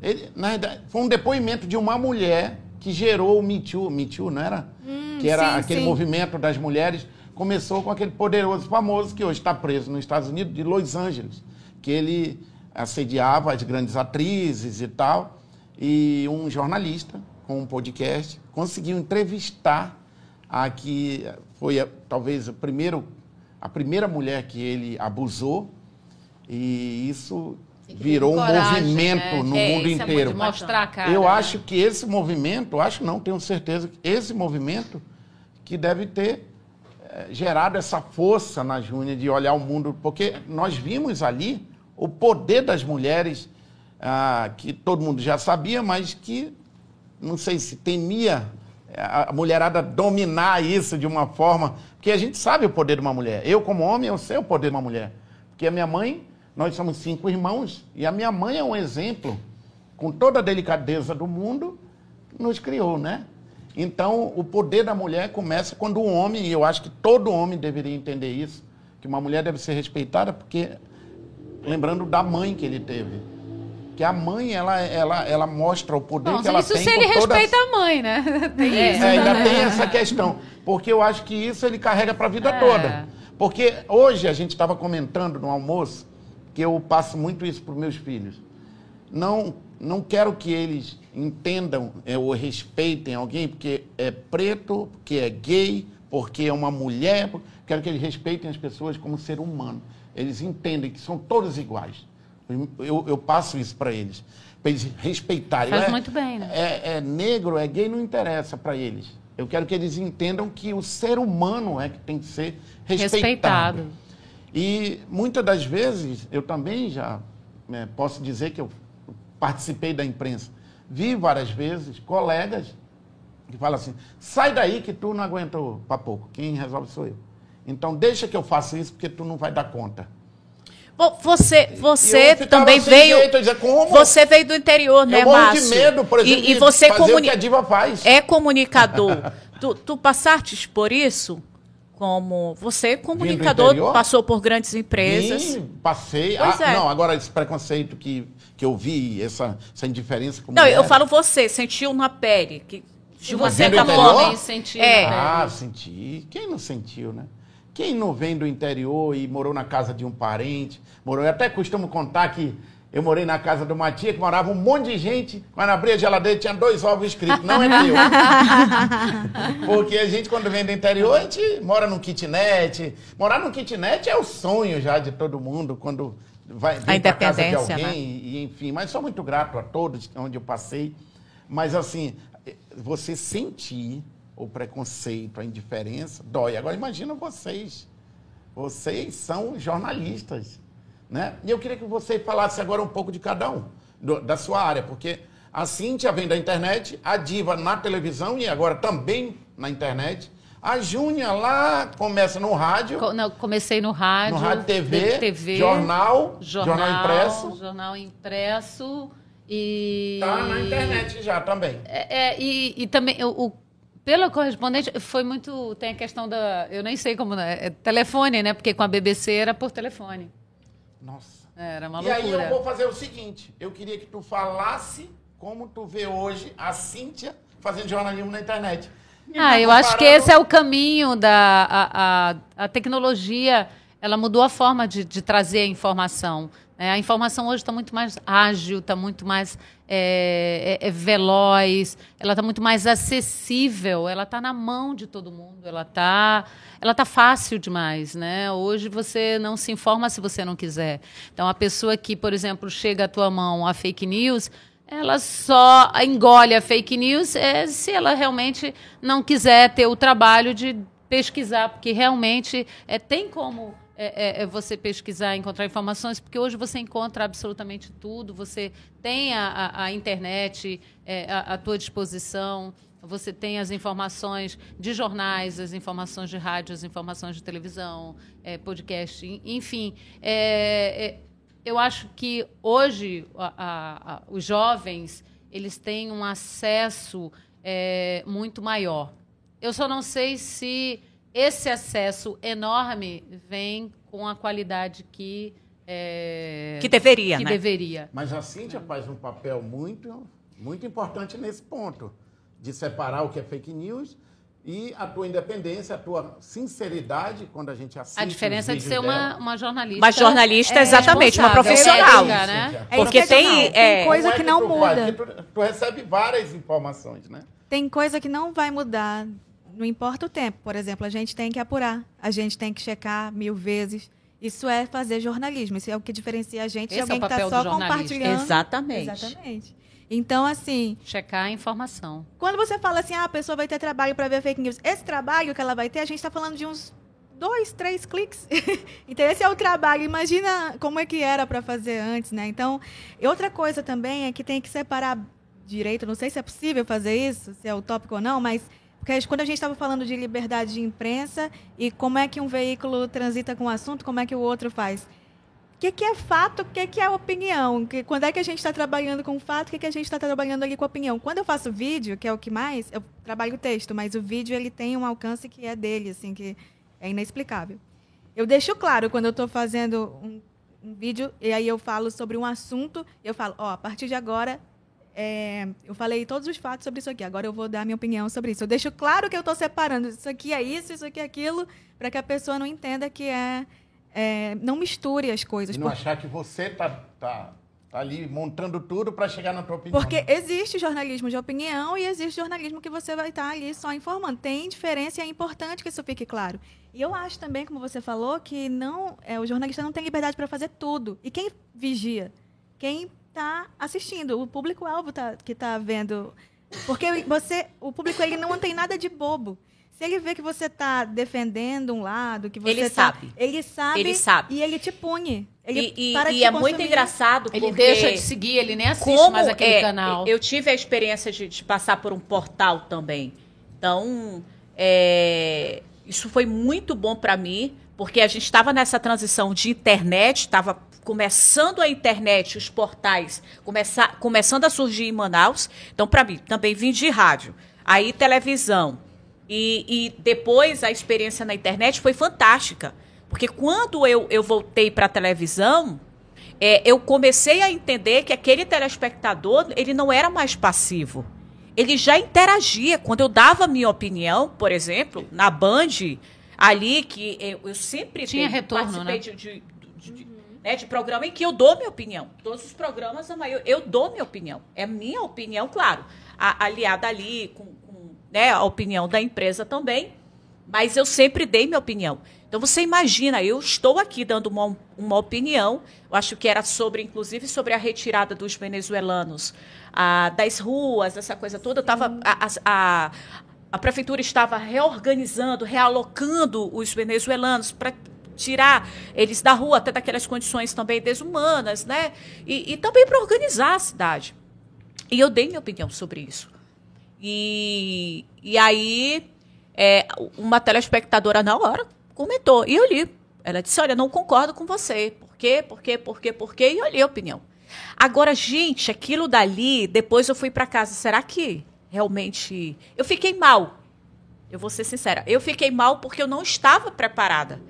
Ele, na verdade, foi um depoimento de uma mulher que gerou o Me Too, Me Too não era? Hum, que era sim, aquele sim. movimento das mulheres. Começou com aquele poderoso famoso que hoje está preso nos Estados Unidos, de Los Angeles, que ele assediava as grandes atrizes e tal. E um jornalista, com um podcast, conseguiu entrevistar a que foi talvez a, primeiro, a primeira mulher que ele abusou e isso virou um movimento né? no é, mundo é inteiro. É mostrar cara, Eu né? acho que esse movimento, acho não, tenho certeza que esse movimento que deve ter é, gerado essa força na Júnia de olhar o mundo, porque nós vimos ali o poder das mulheres, ah, que todo mundo já sabia, mas que não sei se temia a mulherada dominar isso de uma forma, porque a gente sabe o poder de uma mulher. Eu como homem, eu sei o poder de uma mulher, porque a minha mãe nós somos cinco irmãos e a minha mãe é um exemplo, com toda a delicadeza do mundo, nos criou, né? Então, o poder da mulher começa quando o homem, e eu acho que todo homem deveria entender isso, que uma mulher deve ser respeitada, porque, lembrando da mãe que ele teve, que a mãe, ela, ela, ela mostra o poder Bom, que ela isso tem. Isso se ele respeita a mãe, né? [laughs] Tem é, isso. É, ainda tem essa questão. Porque eu acho que isso ele carrega para a vida é. toda. Porque hoje a gente estava comentando no almoço que eu passo muito isso para os meus filhos. Não, não quero que eles entendam é, ou respeitem alguém porque é preto, porque é gay, porque é uma mulher. Quero que eles respeitem as pessoas como ser humano. Eles entendem que são todos iguais. Eu, eu passo isso para eles, para eles respeitarem. Faz é, muito bem, né? É, é negro, é gay, não interessa para eles. Eu quero que eles entendam que o ser humano é que tem que ser respeitado. respeitado. E muitas das vezes, eu também já né, posso dizer que eu participei da imprensa. Vi várias vezes colegas que falam assim: sai daí que tu não aguenta para pouco, quem resolve sou eu. Então deixa que eu faça isso porque tu não vai dar conta. Você, você eu também sem veio. jeito, eu dizia, como? Você veio do interior, né, eu morro Márcio? de medo, por exemplo, e, e de você fazer o comuni- que a diva faz. é comunicador. [laughs] tu, tu passaste por isso? Como você, comunicador, interior? passou por grandes empresas. Sim, passei. Pois Ah, é. Não, agora esse preconceito que, que eu vi, essa, essa indiferença com Não, eu mulheres. falo você, sentiu na pele. Que, de uma você certa forma. É. Ah, senti. Quem não sentiu, né? Quem não vem do interior e morou na casa de um parente, morou. Eu até costumo contar que eu morei na casa de uma tia que morava um monte de gente. Quando abria a geladeira tinha dois ovos escritos. Não é teu. [laughs] Porque a gente, quando vem do interior, a gente mora num kitnet. Morar num kitnet é o sonho já de todo mundo quando vai vem pra casa de alguém. né? E, enfim, mas sou muito grato a todos onde eu passei. Mas assim, você sentir o preconceito, a indiferença, dói. Agora imagina vocês. Vocês são jornalistas, né? E eu queria que você falasse agora um pouco de cada um, do- da sua área, porque a Cíntia vem da internet, a Diva na televisão e agora também na internet. A Júnia lá começa no rádio, não, comecei no rádio. no rádio TV, TV jornal, jornal, jornal impresso. Jornal impresso e. Tá na internet já também. É, é, e, e também o- pela correspondente foi muito tem a questão da eu nem sei como né, é telefone né porque com a BBC era por telefone Nossa. era uma E aí eu loucura vou fazer o seguinte, eu queria que tu falasse como tu vê hoje a Cíntia fazendo jornalismo na internet. ah eu acho que esse é o caminho da a, a, a tecnologia ela mudou a forma de, de trazer a informação né? a informação hoje está muito mais ágil está muito mais é, é- é veloz ela está muito mais acessível ela está na mão de todo mundo ela está ela tá fácil demais, né? Hoje você não se informa se você não quiser. Então a pessoa que, por exemplo, chega à tua mão a fake news, ela só engole a fake news é, se ela realmente não quiser ter o trabalho de pesquisar, porque realmente é, tem como é, é, é você pesquisar, encontrar informações, porque hoje você encontra absolutamente tudo, você tem a, a- a internet é, à, à tua disposição, você tem as informações de jornais, as informações de rádio, as informações de televisão, é, podcast, en- enfim. É, é, eu acho que hoje a- a- os jovens eles têm um acesso é, muito maior. Eu só não sei se esse acesso enorme vem com a qualidade que é, Que deveria, que né? deveria. Mas a Cíntia faz um papel muito, muito importante nesse ponto, de separar o que é fake news e a tua independência, a tua sinceridade quando a gente assiste A diferença os de ser uma, dela. uma jornalista. Uma jornalista, é, exatamente, uma profissional. ética, né? É Porque isso que eu tem, é, tem coisa Como é que não muda. Porque Tu, tu recebe várias informações, né? Tem coisa que não vai mudar, não importa o tempo. Por exemplo, a gente tem que apurar, a gente tem que checar mil vezes. Isso é fazer jornalismo, isso é o que diferencia a gente de Esse é alguém o que está só compartilhando. Exatamente. Exatamente. Então, assim, Checar a informação. quando você fala assim, ah, a pessoa vai ter trabalho para ver fake news, esse trabalho que ela vai ter, a gente está falando de uns dois, três cliques. [laughs] então, esse é o trabalho. Imagina como é que era para fazer antes, né? Então, outra coisa também é que tem que separar direito. Não sei se é possível fazer isso, se é utópico ou não, mas porque quando a gente estava falando de liberdade de imprensa e como é que um veículo transita com o assunto, como é que o outro faz. O que, que é fato, o que, que é opinião? Que, quando é que a gente está trabalhando com fato, o que, que a gente está trabalhando ali com opinião? Quando eu faço vídeo, que é o que mais, eu trabalho o texto, mas o vídeo ele tem um alcance que é dele, assim, que é inexplicável. Eu deixo claro quando eu estou fazendo um, um vídeo e aí eu falo sobre um assunto, eu falo, ó, a partir de agora é, eu falei todos os fatos sobre isso aqui. Agora eu vou dar minha opinião sobre isso. Eu deixo claro que eu estou separando. Isso aqui é isso, isso aqui é aquilo, para que a pessoa não entenda que é, é, não misture as coisas. E não por- achar que você tá, tá, tá ali montando tudo para chegar na tua opinião. Porque existe jornalismo de opinião e existe jornalismo que você vai estar ali só informando. Tem diferença e é importante que isso fique claro. E eu acho também, como você falou, que não é, o jornalista não tem liberdade para fazer tudo. E quem vigia? Quem está assistindo? O público-alvo tá, que está vendo. Porque você, o público ele não tem nada de bobo. Se ele vê que você tá defendendo um lado, que você Ele tá- sabe. Ele sabe. Ele sabe. E ele te pune. Ele E, e- para de e te é muito engraçado Ele porque deixa de seguir, ele nem assiste como mais aquele é, canal. Eu tive a experiência de, de passar por um portal também. Então, é, isso foi muito bom para mim, porque a gente estava nessa transição de internet, estava começando a internet, os portais começar, começando a surgir em Manaus. Então, para mim, também vim de rádio, aí televisão. E, e depois a experiência na internet foi fantástica. Porque quando eu, eu voltei para a televisão, é, eu comecei a entender que aquele telespectador ele não era mais passivo. Ele já interagia. Quando eu dava minha opinião, por exemplo, na Band, ali, que eu, eu sempre Tinha retorno, né? de- né, de programa em que eu dou minha opinião. Todos os programas, eu dou minha opinião. É minha opinião, claro. A- aliada ali com, com, né, a opinião da empresa também. Mas eu sempre dei minha opinião. Então você imagina, eu estou aqui dando uma, uma opinião, eu acho que era sobre, inclusive, sobre a retirada dos venezuelanos ah, das ruas, essa coisa toda. Eu tava, a, a, a- a prefeitura estava reorganizando, realocando os venezuelanos para tirar eles da rua, até daquelas condições também desumanas, né? E, e também para organizar a cidade. E eu dei minha opinião sobre isso. E, e aí, é, uma telespectadora na hora comentou, e eu li. Ela disse: Olha, não concordo com você. Por quê? Por quê? Por quê? Por quê? E eu li a opinião. Agora, gente, aquilo dali, depois eu fui para casa. Será que realmente. Eu fiquei mal. Eu vou ser sincera. Eu fiquei mal porque eu não estava preparada.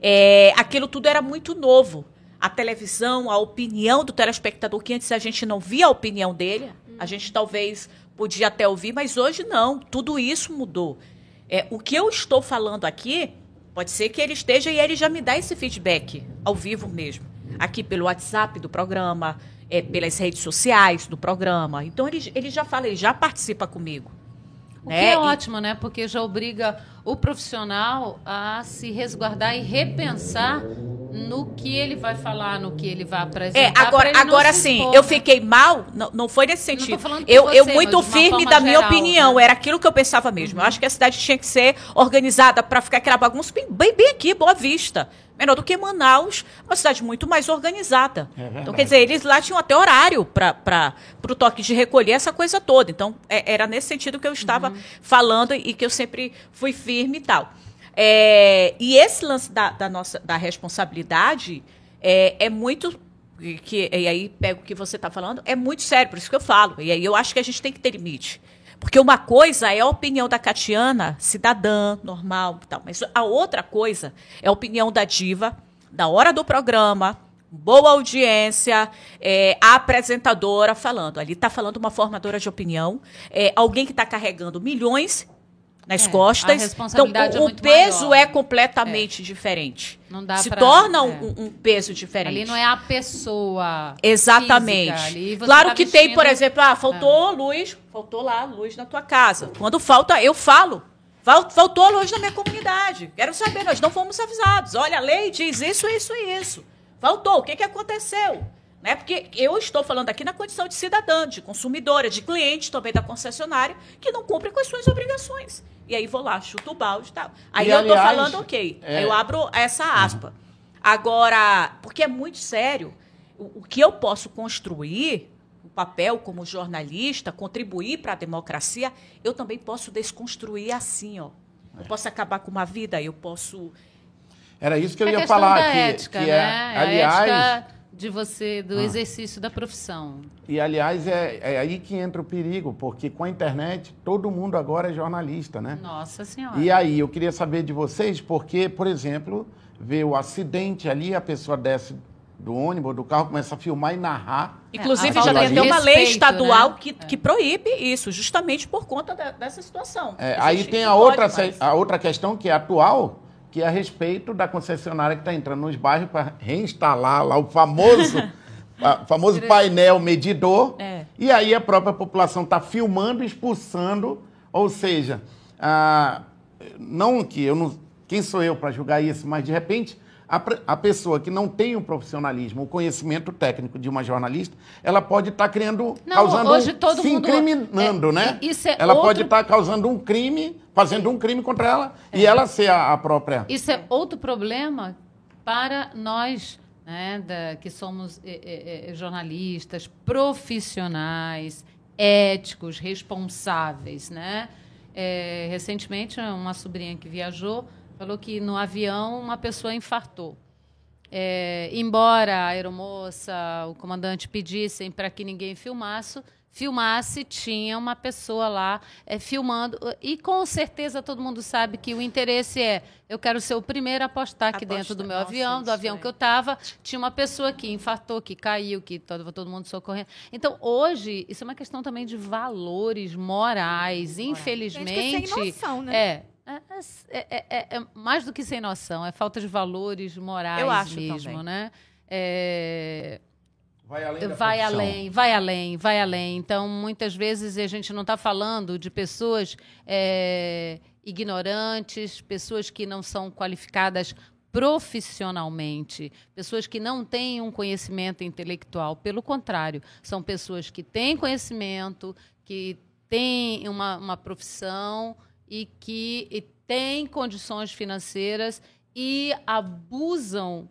É, aquilo tudo era muito novo. A televisão, a opinião do telespectador, que antes a gente não via a opinião dele, a gente talvez podia até ouvir, mas hoje não. Tudo isso mudou. É, o que eu estou falando aqui, pode ser que ele esteja e ele já me dá esse feedback ao vivo mesmo. Aqui pelo WhatsApp do programa, é, pelas redes sociais do programa. Então ele, ele já fala, ele já participa comigo. O né? que é E- ótimo, né? Porque já obriga o profissional a se resguardar e repensar no que ele vai falar, no que ele vai apresentar. É, agora, agora sim, expor, eu né? fiquei mal, não, não foi nesse Não tô sentido. Eu, eu você, muito de uma firme da minha geral, opinião, né? era aquilo que eu pensava mesmo. Eu acho que a cidade tinha que ser organizada para ficar aquela bagunça bem, bem, bem aqui, Boa Vista. Menor do que Manaus, uma cidade muito mais organizada. É então, quer dizer, eles lá tinham até horário para o toque de recolher essa coisa toda. Então, é- era nesse sentido que eu estava falando e que eu sempre fui firme e tal. É, e esse lance da, da nossa da responsabilidade é, é muito. Que, e aí, pego o que você está falando, é muito sério, por isso que eu falo. E aí eu acho que a gente tem que ter limite. Porque uma coisa é a opinião da Catiana, cidadã, normal tal. Mas a outra coisa é a opinião da diva, da hora do programa, boa audiência, é, a apresentadora falando. Ali está falando uma formadora de opinião, é, alguém que está carregando milhões nas É, costas. então, é o, muito o peso maior. é completamente diferente. Não dá Se pra- torna é. um, um peso diferente. Ali não é a pessoa. Exatamente. física, claro tá que tem, por vestindo- exemplo, ah, faltou luz, faltou lá luz na tua casa. Quando falta, eu falo. Fal- Faltou luz na minha comunidade. Quero saber, nós não fomos avisados. Olha, a lei diz isso, isso e isso. Faltou, o que, que aconteceu? Né? Porque eu estou falando aqui na condição de cidadã, de consumidora, de cliente também da concessionária, que não cumpre com as suas obrigações. E aí vou lá, chuto o balde e tal. Aí E, eu estou aliás, falando, ok. é- eu abro essa aspa. Agora, porque é muito sério, o, o que eu posso construir, o papel como jornalista, contribuir para a democracia, eu também posso desconstruir assim, ó. Eu posso acabar com uma vida, eu posso. Era isso que eu É ia falar. da que, ética, que né? é, a aliás, ética de você, do Ah. exercício da profissão. E, aliás, é, é aí que entra o perigo, porque com a internet todo mundo agora é jornalista, né? Nossa Senhora. E aí, eu queria saber de vocês, porque, por exemplo, vê o acidente ali, a pessoa desce do ônibus, do carro, começa a filmar e narrar. Inclusive, a já tem uma lei respeito, estadual né? que, É. que proíbe isso, justamente por conta da- dessa situação. É, aí tem a outra, mais. a outra questão que é atual, que é a respeito da concessionária que está entrando nos bairros para reinstalar lá o famoso, [laughs] a- famoso painel medidor. É. E aí a própria população está filmando, expulsando, ou seja, ah, não que eu não, quem sou eu para julgar isso, mas de repente a, a pessoa que não tem o profissionalismo, o conhecimento técnico de uma jornalista, ela pode estar criando, Não, causando, hoje todo se mundo- incriminando, é, né? isso é ela outro- pode estar causando um crime, fazendo um crime contra ela e ela ser a, a própria. Isso é outro problema para nós, né, da- que somos eh, jornalistas, profissionais, éticos, responsáveis, né? Eh, recentemente, uma sobrinha que viajou falou que no avião uma pessoa infartou. É, embora a aeromoça, o comandante pedissem para que ninguém filmasse, filmasse, tinha uma pessoa lá é, filmando. E com certeza todo mundo sabe que o interesse é: eu quero ser o primeiro a postar aqui Aposta- dentro do meu nossa, avião, do avião é. que eu estava, tinha uma pessoa que infartou, que caiu, que todo, todo mundo socorrendo. Então, hoje, isso é uma questão também de valores morais. Infelizmente. Gente que é sem noção, né? É. É, é- é- é- é mais do que sem noção, é falta de valores morais Eu acho mesmo, também. né? É, Vai além da vai além, vai além, vai além. Então, muitas vezes a gente não está falando de pessoas é, ignorantes, pessoas que não são qualificadas profissionalmente, pessoas que não têm um conhecimento intelectual. Pelo contrário, são pessoas que têm conhecimento, que têm uma, uma profissão e que e têm condições financeiras e abusam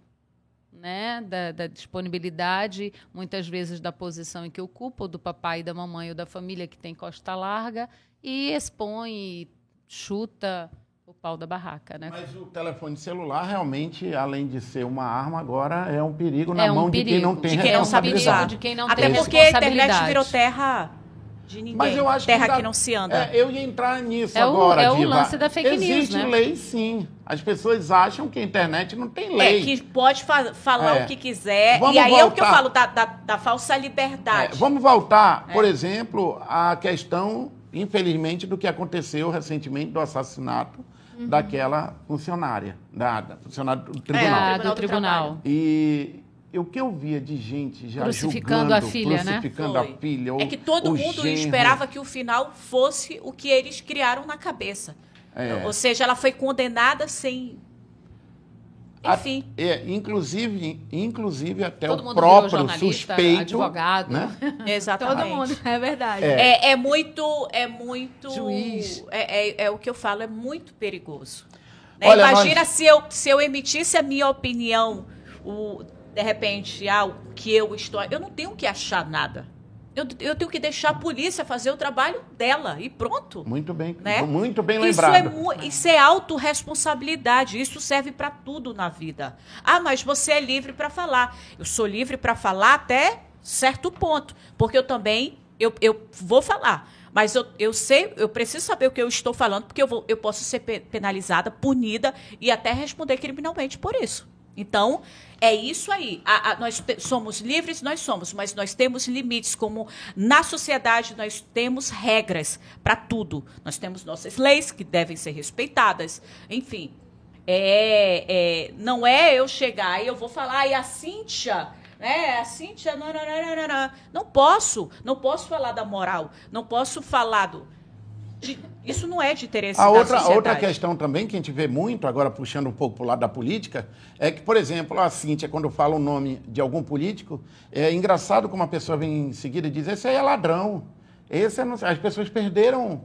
né, da, da disponibilidade, muitas vezes da posição em que ocupa, ou do papai, da mamãe ou da família que tem costa larga, e expõe, e chuta o pau da barraca. Né? Mas o telefone celular realmente, além de ser uma arma, agora é um perigo na É um mão de quem perigo. não tem De quem não sabe responsabilidade. usar. de quem não Até tem porque a internet responsabilidade. virou terra de ninguém. Mas eu acho terra que, que, dá- não se anda. É, eu ia entrar nisso É o- agora, é o Diva. lance da fake news, Existe né? lei, sim. As pessoas acham que a internet não tem É, lei. que pode fa- falar É. o que quiser. Vamos e aí é o que eu voltar. falo da, da, da falsa É, liberdade. vamos voltar, por exemplo, à questão, infelizmente, do que aconteceu recentemente do assassinato Uhum. daquela funcionária, da, da funcionária do É, tribunal. do Tribunal do tribunal. E o que eu via de gente já Crucificando julgando, a filha, né? crucificando Foi. a filha, É o- que todo o mundo genro. esperava que o final fosse o que eles criaram na cabeça. É. Ou seja, ela foi condenada sem. A- Enfim. É, inclusive, inclusive até Todo o mundo virou próprio jornalista, suspeito, advogado. né? [laughs] Exatamente. Todo mundo, é verdade. É, é muito. É muito. Juiz. É, é- é o que eu falo, é muito perigoso. Né? Olha, Imagina nós- se, eu, se eu emitisse a minha opinião, o, de repente, ah, o que eu estou. Eu não tenho que achar nada. Eu, eu tenho que deixar a polícia fazer o trabalho dela e pronto. Muito bem, Né? muito bem Isso lembrado. é, mu- isso é autorresponsabilidade. Isso serve para tudo na vida. Ah, mas você é livre para falar. Eu sou livre para falar até certo ponto. Porque eu também eu, eu vou falar. Mas eu, eu sei, eu preciso saber o que eu estou falando, porque eu, vou, eu posso ser pe- penalizada, punida e até responder criminalmente por isso. Então, é isso aí. A- a- nós somos livres, nós somos, mas nós temos limites, como na sociedade nós temos regras para tudo. Nós temos nossas leis que devem ser respeitadas. Enfim, é, é, não é eu chegar e eu vou falar, e a Cíntia, né? A Cíntia, não, não, não, não, não, não. Não posso, não posso falar da moral, não posso falar do. De- isso não é de interesse A da outra, a sociedade. outra questão também que a gente vê muito, agora puxando um pouco para o lado da política, é que, por exemplo, a Cíntia, quando fala o nome de algum político, é engraçado como a pessoa vem em seguida e diz: esse aí é ladrão. Esse é não sei." As pessoas perderam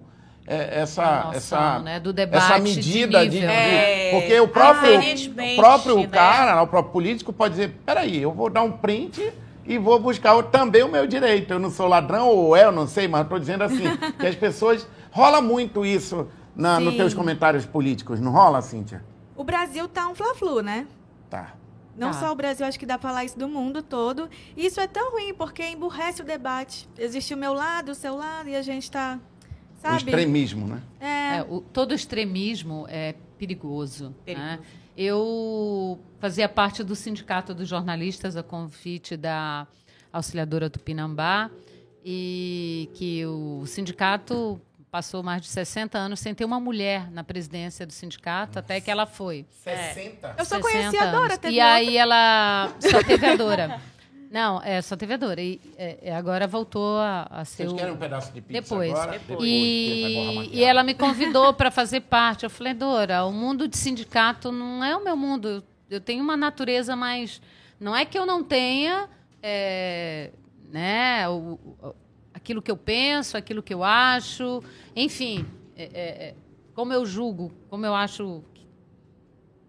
é, essa, noção, essa, né, do debate essa de medida de, nível, de- né? porque o próprio, o próprio né? cara, o próprio político pode dizer: peraí, eu vou dar um print e vou buscar também o meu direito. Eu não sou ladrão, ou é, eu não sei, mas estou dizendo assim, [laughs] que as pessoas. Rola muito isso na, nos teus comentários políticos, não rola, Cíntia? O Brasil tá um fla-flu, né? Tá. Não Tá. só o Brasil, acho que dá pra falar isso do mundo todo. E isso é tão ruim, porque emburrece o debate. Existe o meu lado, o seu lado, e a gente tá. O Sabe? extremismo, né? É. É, o- todo extremismo é perigoso. Perigoso. né? Eu fazia parte do Sindicato dos Jornalistas, a convite da Auxiliadora Tupinambá, e que o sindicato passou mais de 60 anos sem ter uma mulher na presidência do sindicato, até que ela foi. 60? Eu só 60 conheci a Dora, teve E aí ela só teve a Dora. [laughs] Não, é, só teve a Dora. E é, é, agora voltou a, a ser Vocês o... querem um pedaço de pizza Depois. agora? Depois. E, e ela me convidou para fazer parte. Eu falei, Dora, o mundo de sindicato não é o meu mundo. eu tenho uma natureza mais. Não é que eu não tenha. é, né, o- o- aquilo que eu penso, aquilo que eu acho, enfim, é, é, é, como eu julgo, como eu acho,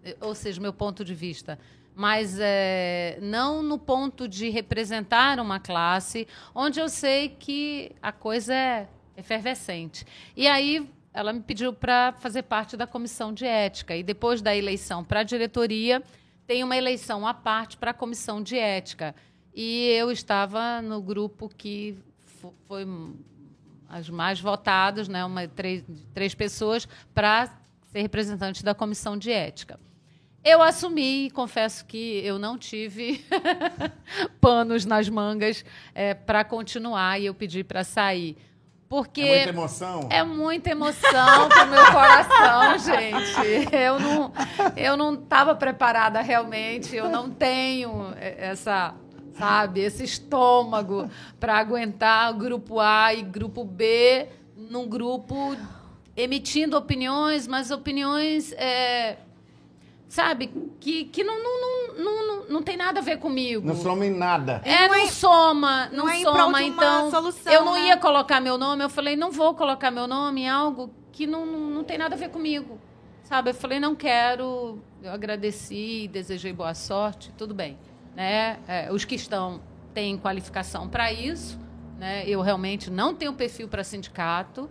é, ou seja, meu ponto de vista. Mas é, não no ponto de representar uma classe onde eu sei que a coisa é efervescente. E aí ela me pediu para fazer parte da comissão de ética. E depois da eleição para a diretoria, tem uma eleição à parte para a comissão de ética. E eu estava no grupo que foi as mais votadas, né, uma, três, três pessoas, para ser representante da comissão de ética. Eu assumi e confesso que eu não tive [laughs] panos nas mangas para continuar e eu pedi para sair. Porque É muita emoção. é muita emoção [laughs] pro meu coração, gente. Eu não, eu não estava preparada realmente. Eu não tenho essa, sabe, esse estômago para aguentar grupo A e grupo B num grupo emitindo opiniões, mas opiniões, é, sabe, que, que não, não, não, não, não, não tem nada a ver comigo. Não soma em nada. É, Não não, é- soma, não, não é em prol soma. Então, solução, eu não né? ia colocar meu nome. Eu falei, não vou colocar meu nome em algo que não, não, não tem nada a ver comigo. Sabe? Eu falei, não quero. Eu agradeci, desejei boa sorte, tudo bem. Né? É, os que estão têm qualificação para isso. Né? Eu realmente não tenho perfil para sindicato.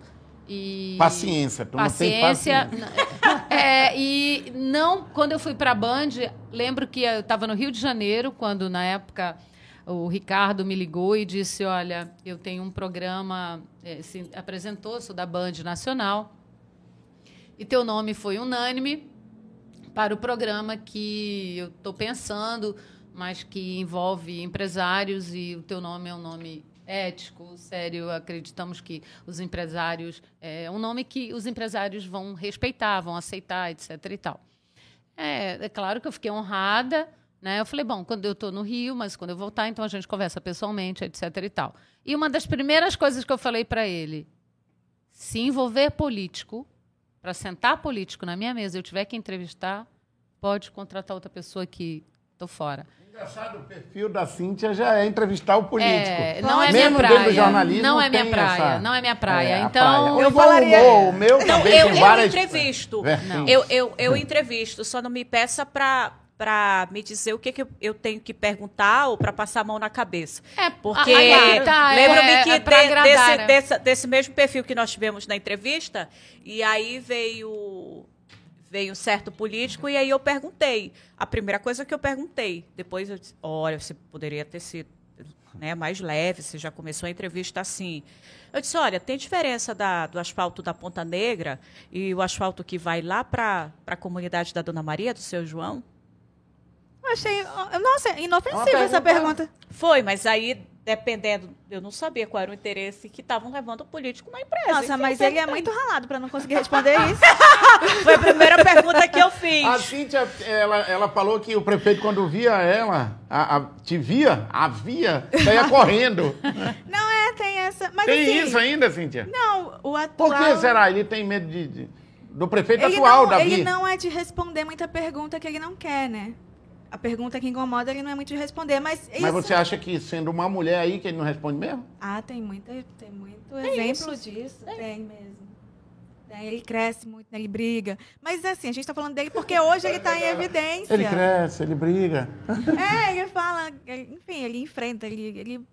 E Paciência, tu não tem paciência. paciência. [laughs] É, e não, quando eu fui para a Band, lembro que eu estava no Rio de Janeiro, quando na época o Ricardo me ligou e disse: Olha, eu tenho um programa, eh, se apresentou, sou da Band Nacional, e teu nome foi unânime para o programa que eu estou pensando, mas que envolve empresários e o teu nome é um nome ético, sério. Acreditamos que os empresários é um nome que os empresários vão respeitar, vão aceitar, etc. E tal. É, é claro que eu fiquei honrada. Né? Eu falei, bom, quando eu estou no Rio, mas quando eu voltar, então a gente conversa pessoalmente, etc. e tal. E uma das primeiras coisas que eu falei para ele, se envolver político, para sentar político na minha mesa, eu tiver que entrevistar, pode contratar outra pessoa que estou fora. Engraçado, o perfil da Cíntia já é entrevistar o político. É, não é minha Mesmo dentro do praia. jornalismo, Não é minha praia, essa- não é minha praia. É, Então, praia. eu falaria- o humor, o meu Não, eu, eu várias... entrevisto. vertentes. Eu, eu, eu entrevisto, só não me peça para para me dizer o que, que eu- tenho que perguntar ou para passar a mão na cabeça. É, Porque tá, lembra-me é- que é pra de- agradar, desse, né? dessa- desse mesmo perfil que nós tivemos na entrevista, e aí veio veio um certo político e aí eu perguntei. A primeira coisa que eu perguntei, depois eu disse, olha, você poderia ter sido né, mais leve, você já começou a entrevista assim. Eu disse, olha, tem diferença da- do asfalto da Ponta Negra e o asfalto que vai lá para a comunidade da Dona Maria, do seu João? Eu achei. Nossa, inofensiva É essa pergunta- pergunta. Foi, mas aí, dependendo, eu não sabia qual era o interesse que estavam levando o político na empresa. Nossa, Enfim, mas ele é muito ralado pra não conseguir responder isso. [laughs] Foi a primeira pergunta que eu fiz. A Cíntia, ela, ela falou que o prefeito, quando via ela, a- a- te via, a via, saía [laughs] correndo. Não é, tem essa. Mas Tem assim, isso ainda, Cíntia? Não, o atual. Por que será? Ele tem medo de, de- do prefeito Ele atual, não, Davi? ele não é de responder muita pergunta que ele não quer, né? A pergunta que incomoda ele não é muito de responder, mas isso... Mas você acha que sendo uma mulher aí que ele não responde mesmo? Ah, tem muita, tem muito Tem exemplo isso. disso, tem. mesmo. Tem, ele cresce muito, né, ele briga. Mas assim, a gente tá falando dele porque hoje ele tá em [laughs] evidência. Ele cresce, ele briga. É, ele fala, ele- enfim, ele enfrenta, ele, ele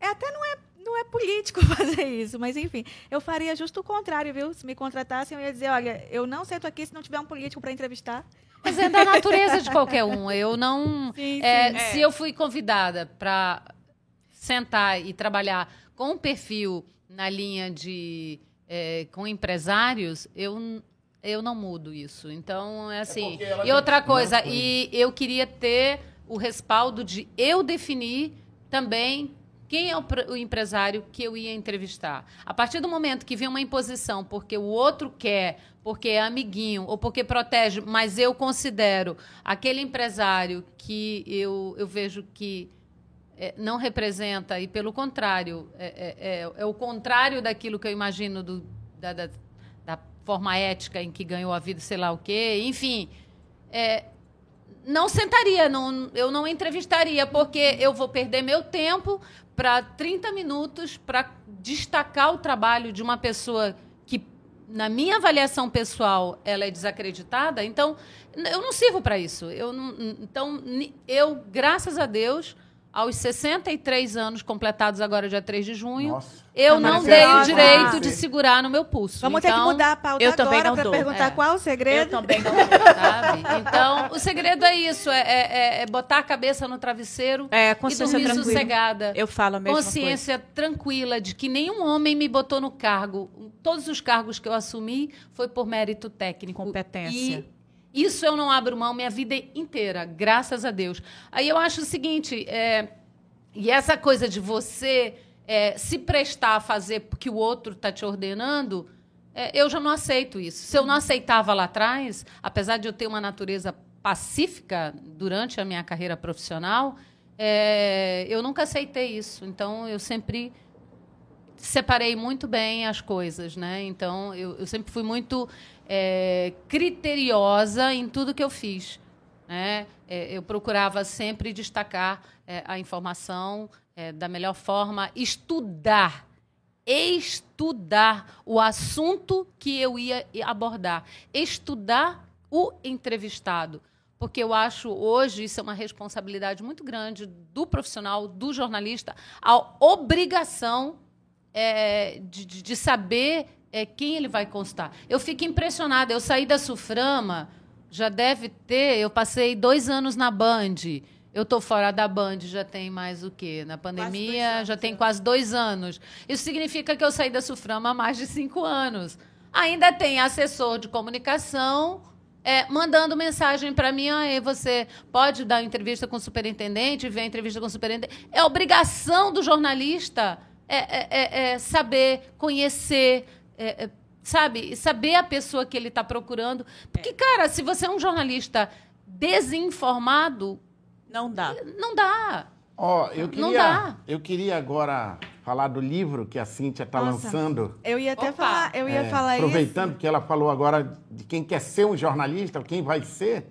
é, até não é, não é político [laughs] fazer isso, mas enfim, eu faria justo o contrário, viu? Se me contratassem, eu ia dizer, olha, eu não sento aqui se não tiver um político para entrevistar. Mas é da natureza de qualquer um. Eu não. Sim, é, sim. Se É. eu fui convidada para sentar e trabalhar com um perfil na linha de é, com empresários, eu, eu não mudo isso. Então, é assim. ela e outra coisa, e eu queria ter o respaldo de eu definir também quem é o, o empresário que eu ia entrevistar. A partir do momento que vem uma imposição porque o outro quer, porque é amiguinho ou porque protege, mas eu considero aquele empresário que eu, eu vejo que é, não representa e, pelo contrário, é, é- é- é o contrário daquilo que eu imagino do- da, da- da forma ética em que ganhou a vida, sei lá o quê, enfim. é, não sentaria, não, eu não entrevistaria, porque eu vou perder meu tempo para 30 minutos para destacar o trabalho de uma pessoa que, na minha avaliação pessoal, ela é desacreditada. Então, eu não sirvo para isso. Eu não, então, eu, graças a Deus, aos 63 anos completados agora dia 3 de junho, Nossa. eu não dei o direito de segurar no meu pulso. Vamos então, ter que então, mudar a pauta eu também agora para perguntar é. qual o segredo. Eu também não dou. Sabe? Então, o segredo é isso, é, é, é, botar a cabeça no travesseiro é, consciência e dormir tranquila. sossegada. Eu falo a mesma Consciência coisa. tranquila de que nenhum homem me botou no cargo. Todos os cargos que eu assumi foi por mérito técnico. Competência. E isso eu não abro mão minha vida inteira, graças a Deus. Aí eu acho o seguinte, é, e essa coisa de você é, se prestar a fazer porque o outro está te ordenando, é, eu já não aceito isso. Se eu não aceitava lá atrás, apesar de eu ter uma natureza pacífica durante a minha carreira profissional, é, eu nunca aceitei isso. Então, eu sempre separei muito bem as coisas, né? Então, eu, eu sempre fui muito é, criteriosa em tudo que eu fiz. Né? É, eu procurava sempre destacar é, a informação é, da melhor forma, estudar, estudar o assunto que eu ia abordar, estudar o entrevistado. Porque eu acho hoje isso é uma responsabilidade muito grande do profissional, do jornalista, a obrigação é, de, de saber é, quem ele vai constar. Eu fico impressionada. Eu saí da Suframa, já deve ter. Eu passei dois anos na Band. Eu estou fora da Band já tem mais o quê? Na pandemia anos, já tem é. quase dois anos. Isso significa que eu saí da Suframa há mais de cinco anos. Ainda tem assessor de comunicação é, mandando mensagem para mim, ah, você pode dar entrevista com o superintendente, ver a entrevista com o superintendente. É obrigação do jornalista é, é, é, é saber, conhecer, é, é, sabe, saber a pessoa que ele está procurando. Porque, cara, se você é um jornalista desinformado. Não dá. Não dá. Ó, oh, eu queria, não dá. eu queria agora falar do livro que a Cíntia está lançando. Eu ia até Opa. falar, eu ia é, falar aproveitando isso. que ela falou agora de quem quer ser um jornalista, quem vai ser.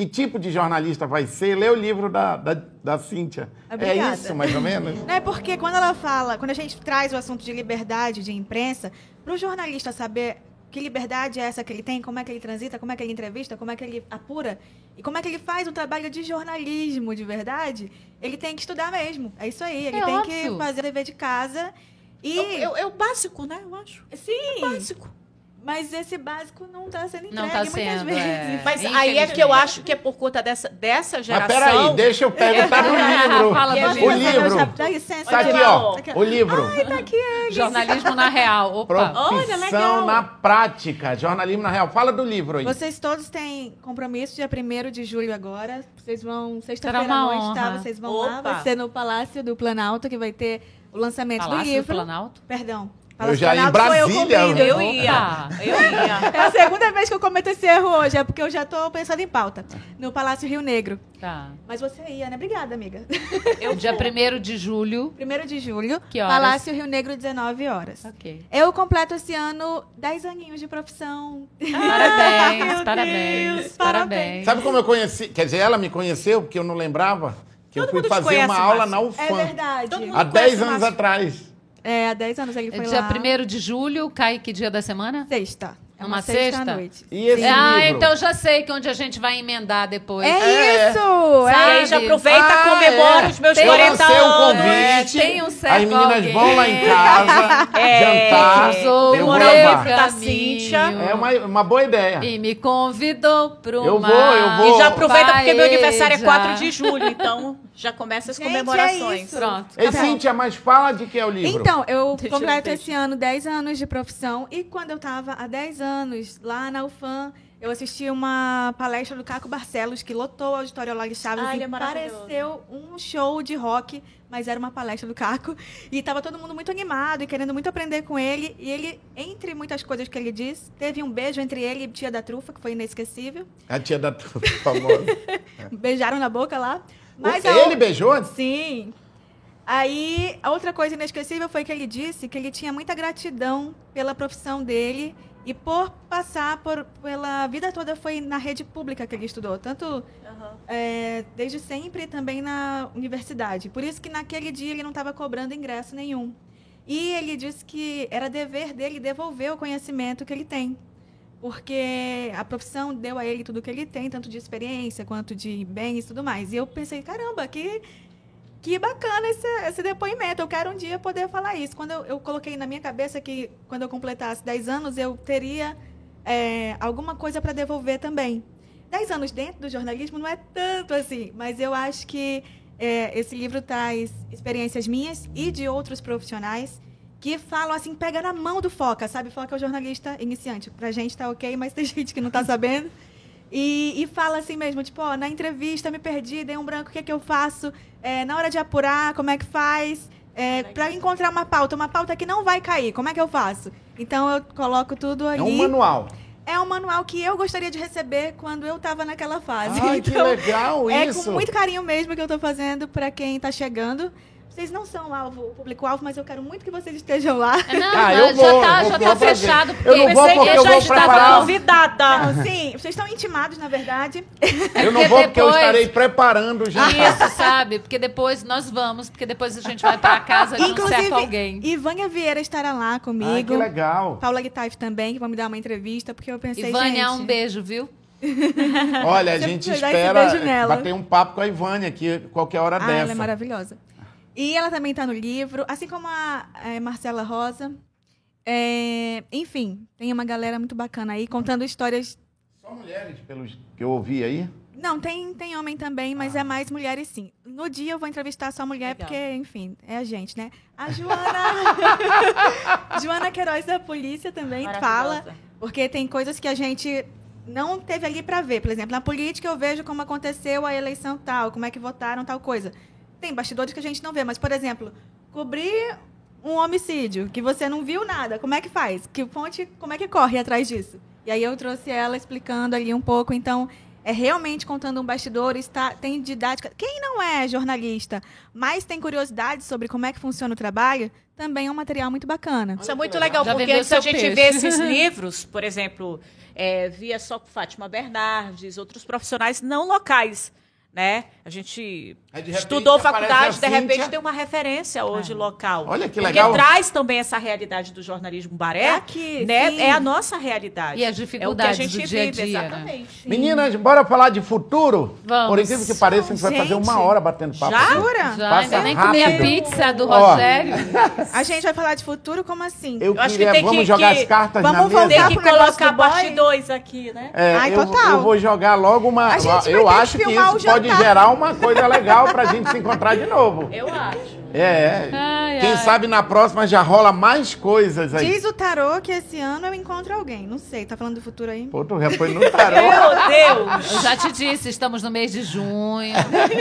Que tipo de jornalista vai ser? Lê o livro da, da, da Cíntia. Obrigada. É isso, mais ou menos? [laughs] É porque quando ela fala, quando a gente traz o assunto de liberdade de imprensa, para o jornalista saber que liberdade é essa que ele tem, como é que ele transita, como é que ele entrevista, como é que ele apura e como é que ele faz um trabalho de jornalismo de verdade, ele tem que estudar mesmo. É isso aí. Ele é tem óbvio. que fazer o dever de casa. E... É, é, é, o básico, né? Eu acho. Sim. É básico. Mas esse básico não está sendo entregue não tá sendo, muitas é. vezes. É. Mas aí é que eu acho que é por conta dessa, dessa geração. Mas peraí, deixa eu perguntar no [laughs] livro. Fala do o livro. Dá licença. Tá aqui, ó. O livro. Ai, tá aqui eles. Jornalismo na real. Opa. Profissão Olha, na prática. Jornalismo na real. Fala do livro aí. Vocês todos têm compromisso dia 1 de julho agora. Vocês vão, sexta-feira à noite, tá? Vocês vão Opa. lá. Vai ser no Palácio do Planalto, que vai ter o lançamento Palácio do livro. Do Planalto? Perdão. Eu já em Brasília. Eu, eu ia. Eu ia. [laughs] É a segunda vez que eu cometo esse erro hoje, é porque eu já estou pensando em pauta. No Palácio Rio Negro. Tá. Mas você ia, né? Obrigada, amiga. Eu [laughs] dia 1 de julho. 1 de julho. Que horas? Palácio Rio Negro, 19 horas. Ok. Eu completo esse ano 10 aninhos de profissão. Parabéns, [laughs] parabéns, parabéns. Sabe como eu conheci? Quer dizer, ela me conheceu porque eu não lembrava. Que Todo eu fui fazer uma aula na UFAM. É verdade. Há 10 anos atrás. É, há 10 anos ele foi dia lá. Dia 1 de julho, cai que dia da semana? Sexta. É uma, uma sexta? sexta noite. E esse ah, livro? então já sei que onde a gente vai emendar depois. É, é. isso! É. Aí já aproveita, ah, comemora é. os meus tem 40 anos. o convite. É, tem um certo As meninas alguém. vão lá em casa [laughs] é, jantar. Eu vou levar. Da Cíntia. É uma, uma boa ideia. E me convidou para uma... Eu vou, eu vou. E já aproveita porque meu aniversário é 4 de julho, então já começa as Gente, comemorações. É Pronto. Ei, Cíntia, mas fala de que é o livro. Então, eu completo esse ano 10 anos de profissão e quando eu estava há 10 anos lá na UFAM, eu assisti uma palestra do Caco Barcelos, que lotou o Auditório Olá Chaves Ai, e é pareceu um show de rock, mas era uma palestra do Caco. E estava todo mundo muito animado e querendo muito aprender com ele. E ele, entre muitas coisas que ele disse, teve um beijo entre ele e Tia da Trufa, que foi inesquecível. A Tia da Trufa, [laughs] famosa. [laughs] Beijaram na boca lá. Mas ele a... beijou? Sim. Aí, a outra coisa inesquecível foi que ele disse que ele tinha muita gratidão pela profissão dele E por passar por, pela vida toda foi na rede pública que ele estudou, tanto Aham. é, desde sempre e também na universidade. Por isso que naquele dia ele não estava cobrando ingresso nenhum. E ele disse que era dever dele devolver o conhecimento que ele tem. Porque a profissão deu a ele tudo que ele tem, tanto de experiência quanto de bens e tudo mais. E eu pensei, caramba, que, que bacana esse, esse depoimento. Eu quero um dia poder falar isso. Quando eu, eu coloquei na minha cabeça que quando eu completasse 10 anos, eu teria é, alguma coisa para devolver também. 10 anos dentro do jornalismo não é tanto assim, mas eu acho que é, esse livro traz experiências minhas e de outros profissionais que falam assim, pega na mão do Foca, sabe? Foca é o jornalista iniciante. Pra gente tá ok, mas tem [laughs] gente que não tá sabendo. E, e fala assim mesmo, tipo, ó, na entrevista me perdi, dei um branco, o que é que eu faço? É, na hora de apurar, como é que faz? É, para encontrar uma pauta, uma pauta que não vai cair, como é que eu faço? Então eu coloco tudo ali. É um manual. É um manual que eu gostaria de receber quando eu estava naquela fase. Ai, que [laughs] legal é isso. com muito carinho mesmo que eu estou fazendo para quem está chegando. Vocês não são alvo, o público-alvo, mas eu quero muito que vocês estejam lá. Não, Ah, já- eu vou, já eu tá, vou, já eu tá vou fechado. Eu não vou pensei porque que eu já vou estava- preparar. Convidada. Não, sim, vocês estão intimados, na verdade. Eu não Porque vou porque eu depois- estarei preparando já. Isso, sabe? Porque depois nós vamos, porque depois a gente vai pra casa de um certo alguém. Ivânia Vieira estará lá Ai, comigo. que legal. Paula Guitaif também, que vão me dar uma entrevista, porque eu pensei, Ivânia, gente... um beijo, viu? Olha, [laughs] a gente espera beijo nela. bater um papo com a Ivânia aqui qualquer hora Ah, dessa. ela é maravilhosa. E ela também está no livro, assim como a eh, Marcela Rosa. É, enfim, tem uma galera muito bacana aí contando histórias. Só mulheres, pelos que eu ouvi aí. Não, tem, tem homem também, mas é mais mulheres sim. No dia eu vou entrevistar só mulher, Legal. porque, enfim, é a gente, né? A Joana. [laughs] Joana Queiroz da polícia também fala. Porque tem coisas que a gente não teve ali para ver. Por exemplo, na política eu vejo como aconteceu a eleição tal, como é que votaram tal coisa. Tem bastidores que a gente não vê, mas, por exemplo, cobrir um homicídio que você não viu nada, como é que faz? Que fonte, como é que corre atrás disso? E aí eu trouxe ela explicando ali um pouco, então é realmente contando um bastidor, está, tem didática. Quem não é jornalista, mas tem curiosidade sobre como é que funciona o trabalho, também é um material muito bacana. Isso é muito legal, Já porque antes a gente peixe. vê esses [laughs] livros, por exemplo, é, via só com Fátima Bernardes, outros profissionais não locais, né? A gente repente, estudou faculdade, a de repente Cíntia. tem uma referência hoje local. Olha que Porque legal. traz também essa realidade do jornalismo baré, É aqui, né? sim. É a nossa realidade. E as dificuldades é o que a gente do dia a vive, dia, né? exatamente. Meninas, bora falar de futuro? Vamos. Por incrível que pareça, a gente vai fazer uma hora batendo papo. Já? Jura? Já, Passa ainda nem comi a pizza do. Rogério. [laughs] A gente vai falar de futuro, como assim? Eu, Eu acho que tem vamos que- jogar que- as cartas vamos na mesa. voltar Tem que colocar parte 2 aqui, né? É, Ai, eu, total. eu vou jogar logo uma. A gente vai eu ter acho que filmar isso o pode jantar. gerar uma coisa legal pra gente se encontrar de novo. Eu acho. É. Ai, Quem ai. sabe na próxima já rola mais coisas aí. Diz o tarô que esse ano eu encontro alguém. Não sei, tá falando do futuro aí? Pô, tu já foi no tarô. Meu Deus! Eu já te disse, estamos no mês de junho.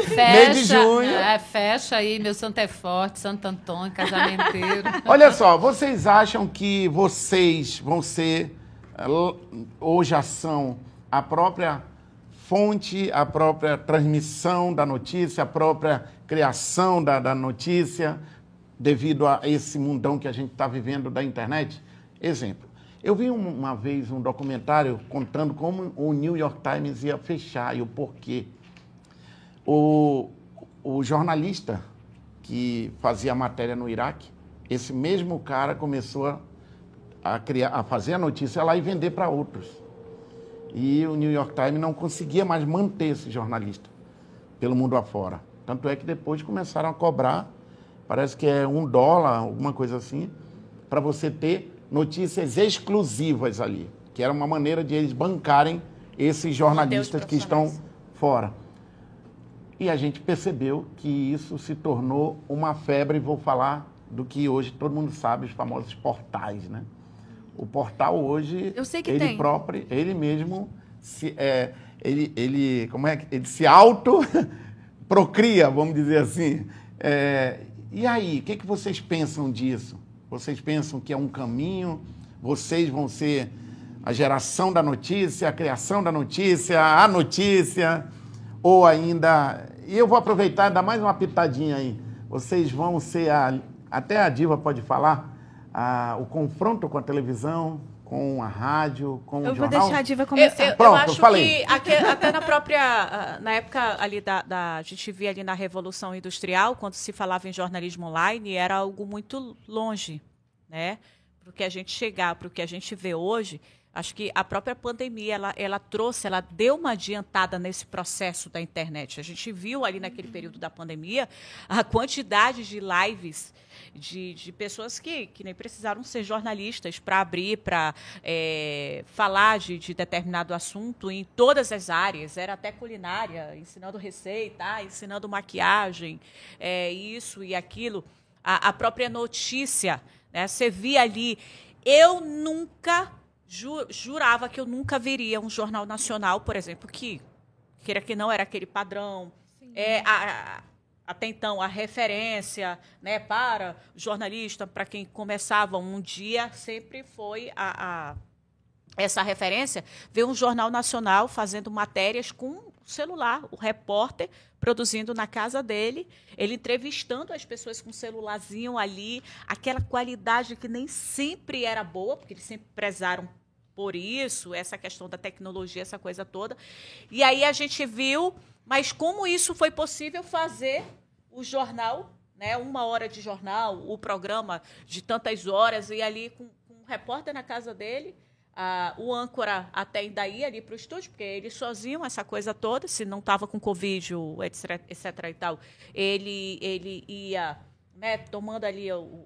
Fecha, [laughs] Mês de junho. É, fecha aí, meu santo é forte, Santo Antônio, casamenteiro. [laughs] Olha só, vocês acham que vocês vão ser, ou já são, a própria fonte, a própria transmissão da notícia, a própria criação da, da notícia, devido a esse mundão que a gente está vivendo da internet? Exemplo, eu vi um- uma vez um documentário contando como o New York Times ia fechar e o porquê. O, o jornalista que fazia matéria no Iraque, esse mesmo cara começou a criar, a fazer a notícia lá e vender para outros. E o New York Times não conseguia mais manter esse jornalista pelo mundo afora. Tanto é que depois começaram a cobrar, parece que é um dólar, alguma coisa assim, para você ter notícias exclusivas ali, que era uma maneira de eles bancarem esses jornalistas que estão fora. E a gente percebeu que isso se tornou uma febre, vou falar do que hoje todo mundo sabe, os famosos portais, né? O portal hoje, Eu sei que ele tem. próprio, ele mesmo, se, é, ele, ele, como é que, ele se auto [laughs] procria, vamos dizer assim. É, e aí, o que, que vocês pensam disso? Vocês pensam que é um caminho? Vocês vão ser a geração da notícia, a criação da notícia, a notícia? Ou ainda. E eu vou aproveitar e dar mais uma pitadinha aí. Vocês vão ser a. Até a Diva pode falar. A- o confronto com a televisão, com a rádio, com Eu o vou jornal? deixar a diva Eu, começar. eu- eu Pronto, acho falei. que aque- até na própria ah, na época ali da, da- a gente via ali na revolução industrial quando se falava em jornalismo online era algo muito longe, né? Para o que a gente chegar, para o que a gente vê hoje, acho que a própria pandemia ela, ela trouxe, ela deu uma adiantada nesse processo da internet. A gente viu ali naquele período da pandemia a quantidade de lives de, de pessoas que, que nem precisaram ser jornalistas para abrir, para falar de, de determinado assunto em todas as áreas. Era até culinária, ensinando receita, ensinando maquiagem, é, isso e aquilo. A, a própria notícia, né? Você via ali. Eu nunca ju- jurava que eu nunca veria um jornal nacional, por exemplo, que queira que não era aquele padrão. É, a- a- até então, a referência né, para jornalista, para quem começava um dia, sempre foi a, a- essa referência, ver um jornal nacional fazendo matérias com o celular, o repórter produzindo na casa dele, ele entrevistando as pessoas com um celularzinho ali, aquela qualidade que nem sempre era boa, porque eles sempre prezaram por isso, essa questão da tecnologia, essa coisa toda. E aí a gente viu, mas como isso foi possível fazer o jornal, né, uma hora de jornal, o programa de tantas horas, e ali com, com um repórter na casa dele, ah, o âncora até ia ali para o estúdio, porque ele sozinho, essa coisa toda, se não estava com Covid, etc, etc e tal, ele, ele ia né, tomando ali o-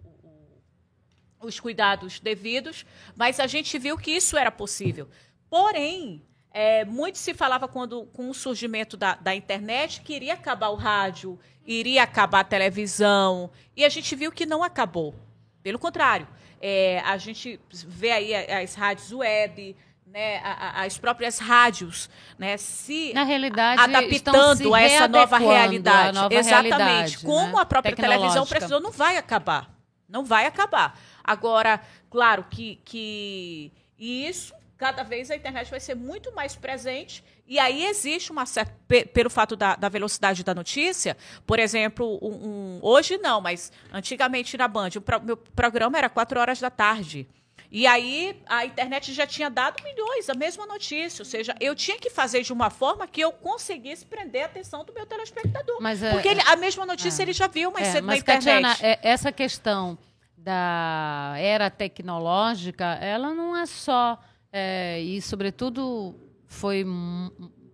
os cuidados devidos, mas a gente viu que isso era possível. Porém, é, muito se falava quando, com o surgimento da, da internet que iria acabar o rádio, iria acabar a televisão, e a gente viu que não acabou. Pelo contrário, é, a gente vê aí as rádios web, né, as próprias rádios, né, se Na realidade, estão adaptando se a essa nova realidade. nova Exatamente. realidade, Como né? a própria televisão precisou, não vai acabar. Não vai acabar. Agora, claro que, que e isso, cada vez a internet vai ser muito mais presente. E aí existe uma certa. pe- Pelo fato da, da velocidade da notícia, por exemplo, um, um- hoje não, mas antigamente na Band, o pro- meu programa era 4 horas da tarde. E aí a internet já tinha dado milhões, a mesma notícia. Ou seja, eu tinha que fazer de uma forma que eu conseguisse prender a atenção do meu telespectador. Mas, é, Porque ele- a mesma notícia é. ele já viu mais É, cedo mas, na internet. Tatiana, é- essa questão da era tecnológica, ela não é só. é, e, sobretudo, foi,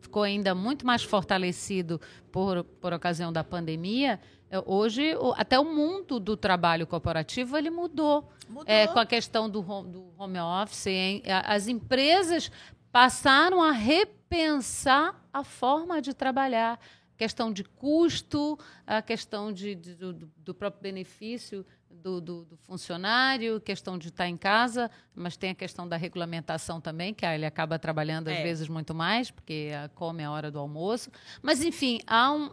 ficou ainda muito mais fortalecido por, por ocasião da pandemia. É, Hoje, até o mundo do trabalho corporativo ele mudou. Mudou. É, com a questão do home, do home office, hein? As empresas passaram a repensar a forma de trabalhar. Questão de custo, a questão de, de- do- do próprio benefício do, do- do funcionário, questão de estar em casa, mas tem a questão da regulamentação também, que ele acaba trabalhando às É. vezes muito mais, porque come a hora do almoço. Mas, enfim, há um,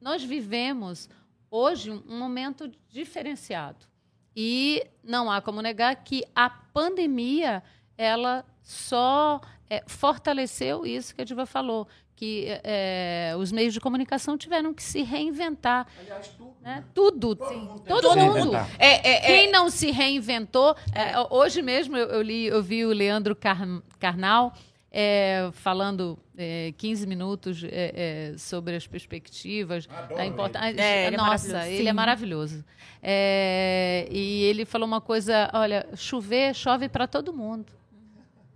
nós vivemos hoje um momento diferenciado. E não há como negar que a pandemia ela só eh, fortaleceu isso que a Diva falou, que eh, os meios de comunicação tiveram que se reinventar. Aliás, tudo. Né? Tudo. Todo se mundo. É, é, é, Quem não se reinventou. é, hoje mesmo eu, eu li, eu vi o Leandro Car- Carnal é, falando é, 15 minutos é, é, sobre as perspectivas. Adoro da ele. importância. É, ele é Nossa, ele é maravilhoso. É, e ele falou uma coisa: olha, chover, chove para todo mundo.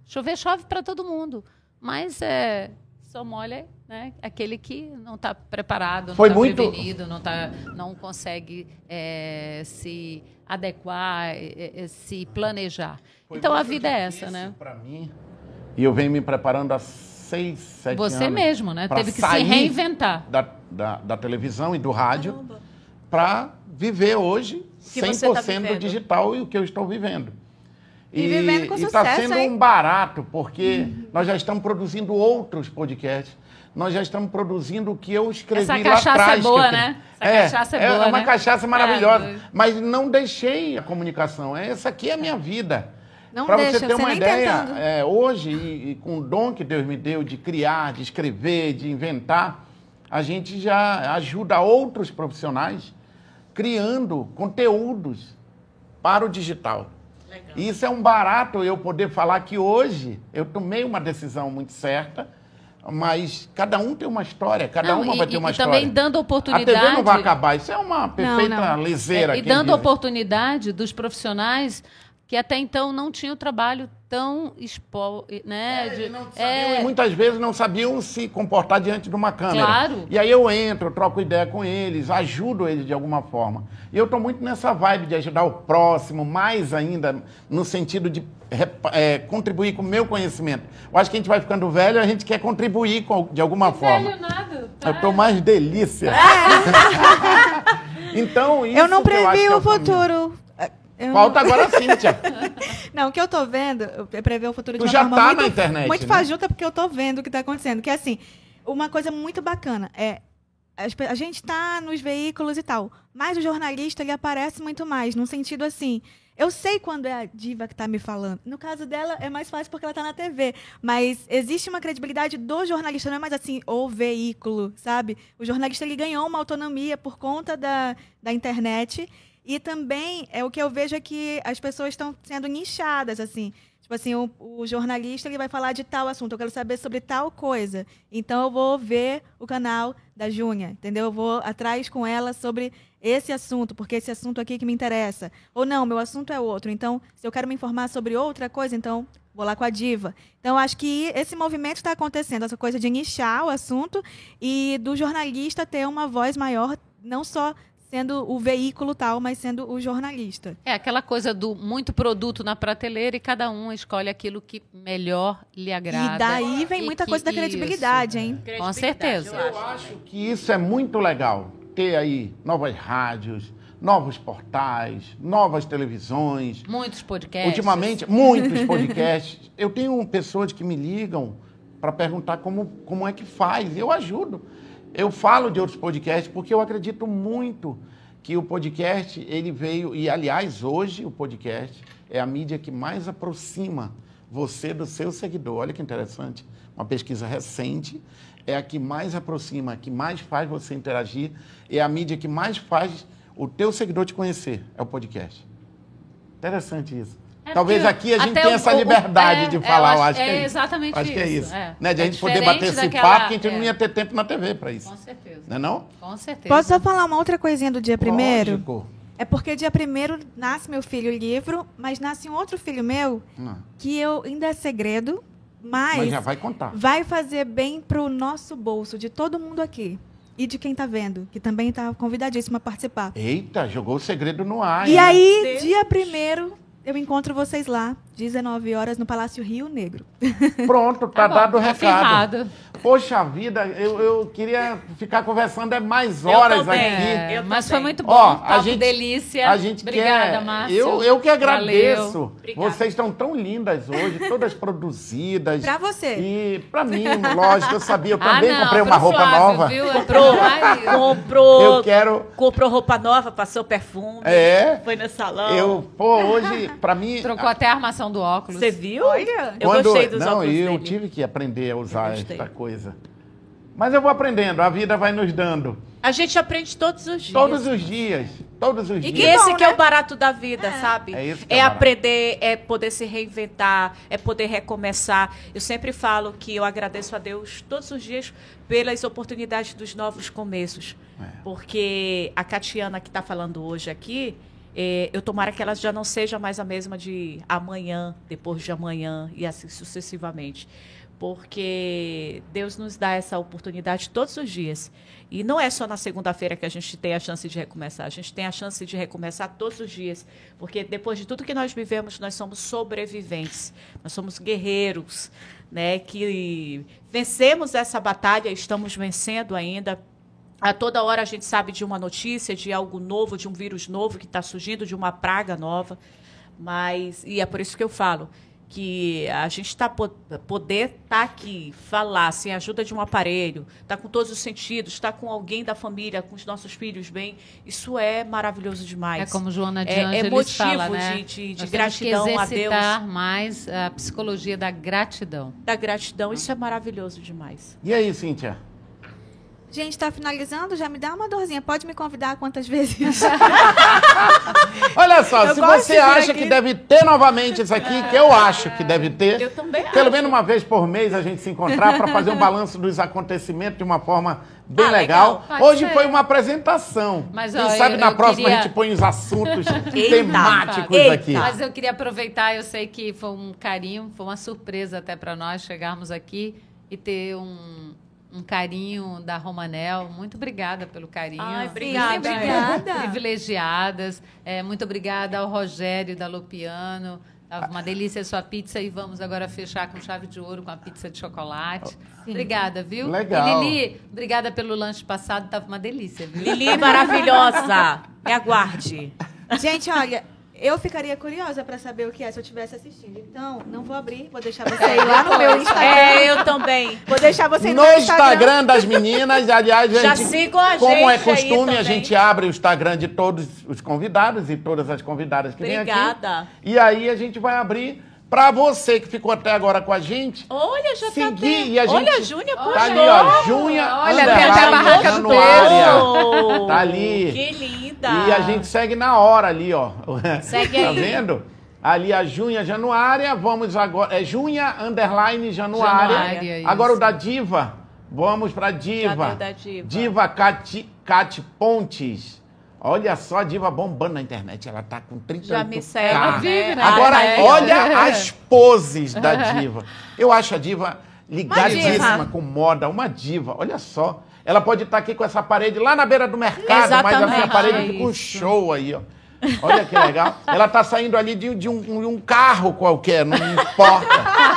Chover, chove para todo mundo. Mas é, só molha né, aquele que não está preparado, não Foi está muito- prevenido, não, tá, não consegue é, se adequar, é, é, se planejar. Foi então a vida é essa, né? Pra mim. E eu venho me preparando há seis, sete anos. Você mesmo, né? Teve que se reinventar. Da, da, da televisão e do rádio Caramba. para viver hoje Que você tá 100% vivendo. digital e o que eu estou vivendo. E vivendo com está sendo hein? um barato, porque nós já estamos produzindo outros podcasts. Nós já estamos produzindo o que eu escrevi Essa lá cachaça atrás. é boa, que eu- né? Essa cachaça é boa, uma né? cachaça É, maravilhosa. doido. mas não deixei a comunicação. Essa aqui é a minha vida. Não Para você ter você uma ideia, é, hoje, e, e com o dom que Deus me deu de criar, de escrever, de inventar, a gente já ajuda outros profissionais criando conteúdos para o digital. Legal. E isso é um barato eu poder falar que hoje eu tomei uma decisão muito certa, mas cada um tem uma história, cada não, uma e, vai ter uma e história. também dando oportunidade. A TV não vai acabar, isso é uma perfeita não, não. leseira. É, e dando oportunidade dos profissionais que até então não tinham trabalho tão expo, né? É, de, sabiam, é... muitas vezes não sabiam se comportar diante de uma câmera. Claro. E aí eu entro, troco ideia com eles, ajudo eles de alguma forma. E eu estou muito nessa vibe de ajudar o próximo, mais ainda no sentido de é, contribuir com o meu conhecimento. Eu acho que a gente vai ficando velho, a gente quer contribuir com, de alguma que forma. Velho nada. Eu estou mais delícia. [laughs] então, isso Eu não previ o é futuro. Eu... Falta agora a Cíntia. [laughs] não, o que eu tô vendo, eu prever o futuro tu de uma já forma tá muito, na internet, muito né? fajuta, porque eu tô vendo o que tá acontecendo. Que é assim, uma coisa muito bacana é a gente tá nos veículos e tal, mas o jornalista ele aparece muito mais, num sentido assim. Eu sei quando é a diva que está me falando. No caso dela, é mais fácil porque ela está na TV. Mas existe uma credibilidade do jornalista, não é mais assim, o veículo, sabe? O jornalista ele ganhou uma autonomia por conta da, da internet. E também é o que eu vejo é que as pessoas estão sendo nichadas, assim. Tipo assim, o, o, jornalista ele vai falar de tal assunto, eu quero saber sobre tal coisa. Então eu vou ver o canal da Júnia, entendeu? Eu vou atrás com ela sobre esse assunto, porque esse assunto aqui que me interessa. Ou não, meu assunto é outro. Então, se eu quero me informar sobre outra coisa, então vou lá com a diva. Então, acho que esse movimento está acontecendo, essa coisa de nichar o assunto e do jornalista ter uma voz maior, não só sendo o veículo tal, mas sendo o jornalista. É aquela coisa do muito produto na prateleira e cada um escolhe aquilo que melhor lhe agrada. E daí vem muita coisa da credibilidade, isso, hein? É. Com certeza. Eu acho que isso é muito legal, ter aí novas rádios, novos portais, novas televisões. Muitos podcasts. Ultimamente, muitos podcasts. [laughs] Eu tenho pessoas que me ligam para perguntar como, como é que faz. Eu ajudo. Eu falo de outros podcasts porque eu acredito muito que o podcast ele veio e aliás hoje o podcast é a mídia que mais aproxima você do seu seguidor. Olha que interessante, uma pesquisa recente é a que mais aproxima, que mais faz você interagir, é a mídia que mais faz o teu seguidor te conhecer, é o podcast. Interessante isso. É Talvez aqui a gente tenha essa liberdade o, o, de falar, eu acho, eu acho que é, é exatamente acho isso. que é isso. É. Né? De a é gente poder bater esse daquela, papo, que a gente é. não ia ter tempo na TV para isso. Com certeza. Não é não? Com certeza. Posso só falar uma outra coisinha do dia primeiro? Lógico. É porque dia primeiro nasce meu filho livro, mas nasce um outro filho meu Não. que eu ainda é segredo, mas, Mas já vai contar. vai fazer bem pro nosso bolso, de todo mundo aqui. E de quem tá vendo, que também está convidadíssimo a participar. Eita, jogou o segredo no ar. E hein? aí, Deus. dia primeiro, eu encontro vocês lá, 19 horas, no Palácio Rio Negro. [laughs] Pronto, tá, bom, dado o recado. confirmado. Poxa vida, eu, eu queria ficar conversando é mais horas aqui. É, Eu mas foi muito bom. Ó, a gente, delícia. A gente Obrigada, quer. Márcio. Eu, eu que agradeço. Vocês estão tão lindas hoje, todas produzidas. Pra você. E pra mim, lógico, eu sabia. Eu Ah, também não, comprei uma roupa Flávio, nova. Viu? [laughs] Comprou, comprou, Eu quero. comprou roupa nova, passou perfume. É. Foi no salão. Eu, pô, hoje, pra mim. Trocou até a armação do óculos. Você viu? Olha. Eu Quando- gostei dos Não, óculos e eu dele. tive que aprender a usar esta coisa. Mas eu vou aprendendo, a vida vai nos dando. A gente aprende todos os dias. Todos os dias. Todos os E dias. esse bom, que é né? o barato da vida, sabe? É isso que é é aprender, é poder se reinventar, é poder recomeçar. Eu sempre falo que eu agradeço a Deus todos os dias pelas oportunidades dos novos começos. É. Porque a Catiana que está falando hoje aqui, é, eu tomara que ela já não seja mais a mesma de amanhã, depois de amanhã e assim sucessivamente. Porque Deus nos dá essa oportunidade todos os dias. E não é só na segunda-feira que a gente tem a chance de recomeçar. A gente tem a chance de recomeçar todos os dias. Porque depois de tudo que nós vivemos, nós somos sobreviventes. Nós somos guerreiros, né? Que vencemos essa batalha, estamos vencendo ainda. A toda hora a gente sabe de uma notícia, de algo novo, de um vírus novo que está surgindo, de uma praga nova. Mas, e é por isso que eu falo que a gente está poder estar aqui, falar sem a ajuda de um aparelho, estar com todos os sentidos, estar com alguém da família, com os nossos filhos bem, isso é maravilhoso demais. É como Joana de É- é motivo fala, né? de- de- de gratidão temos a que Deus. mais a psicologia da gratidão. Da gratidão, isso é maravilhoso demais. E aí, Cíntia? Gente, tá finalizando, já me dá uma dorzinha. Pode me convidar quantas vezes? [laughs] Olha só, Eu se você acha aqui. que deve ter novamente isso aqui, que eu acho que deve ter, Eu também pelo acho. menos uma vez por mês a gente se encontrar para fazer um balanço dos acontecimentos de uma forma bem Ah, legal. legal. Hoje ser. foi uma apresentação. Mas, Quem ó, sabe eu- na eu próxima a queria- gente põe os assuntos [laughs] Eita. temáticos Eita. aqui. Mas eu queria aproveitar, eu sei que foi um carinho, foi uma surpresa até para nós chegarmos aqui e ter um, um carinho da Romanel. Muito obrigada pelo carinho. Ai, Sim, obrigada. Obrigada. Privilegiadas. É, muito obrigada ao Rogério da Lopiano. Tava uma delícia a sua pizza e vamos agora fechar com chave de ouro com a pizza de chocolate. Obrigada, viu? Legal. E Lili, obrigada pelo lanche passado, tava uma delícia, viu? Lili maravilhosa. Me aguarde. Gente, olha, eu ficaria curiosa pra saber o que é se eu estivesse assistindo. Então, não vou abrir, vou deixar você ir lá no meu Instagram. É, eu também. Vou deixar você ir No meu Instagram das meninas, aliás, a Já gente, sigam a como é gente aí costume, a gente abre o Instagram de todos os convidados e todas as convidadas que vêm aqui. Obrigada. E aí a gente vai abrir para você que ficou até agora com a gente. Olha, já Seguir tá e a gente- Olha, a Júnia Tá ali, ó, Junha Olha, tem até a barraca do. Oh, Tá ali. Que linda. E a gente segue na hora ali, ó. Segue tá aí. vendo? Ali a Junha Januária, vamos agora. É Junha underline Januária. Januária, isso. agora o da Diva. Vamos pra Diva. Cadê o da Diva? Diva Cati, Cati Pontes. Olha só a Diva bombando na internet. Ela tá com 30 Já me segue. Ela né? vive, né? Agora, Ah, é. olha as poses da diva. Eu acho a diva ligadíssima diva. com moda, uma diva. Olha só. Ela pode estar aqui com essa parede lá na beira do mercado, mas essa Exatamente. parede É fica um show aí, ó. Olha que legal. Ela tá saindo ali de, de um, de um carro qualquer, não importa.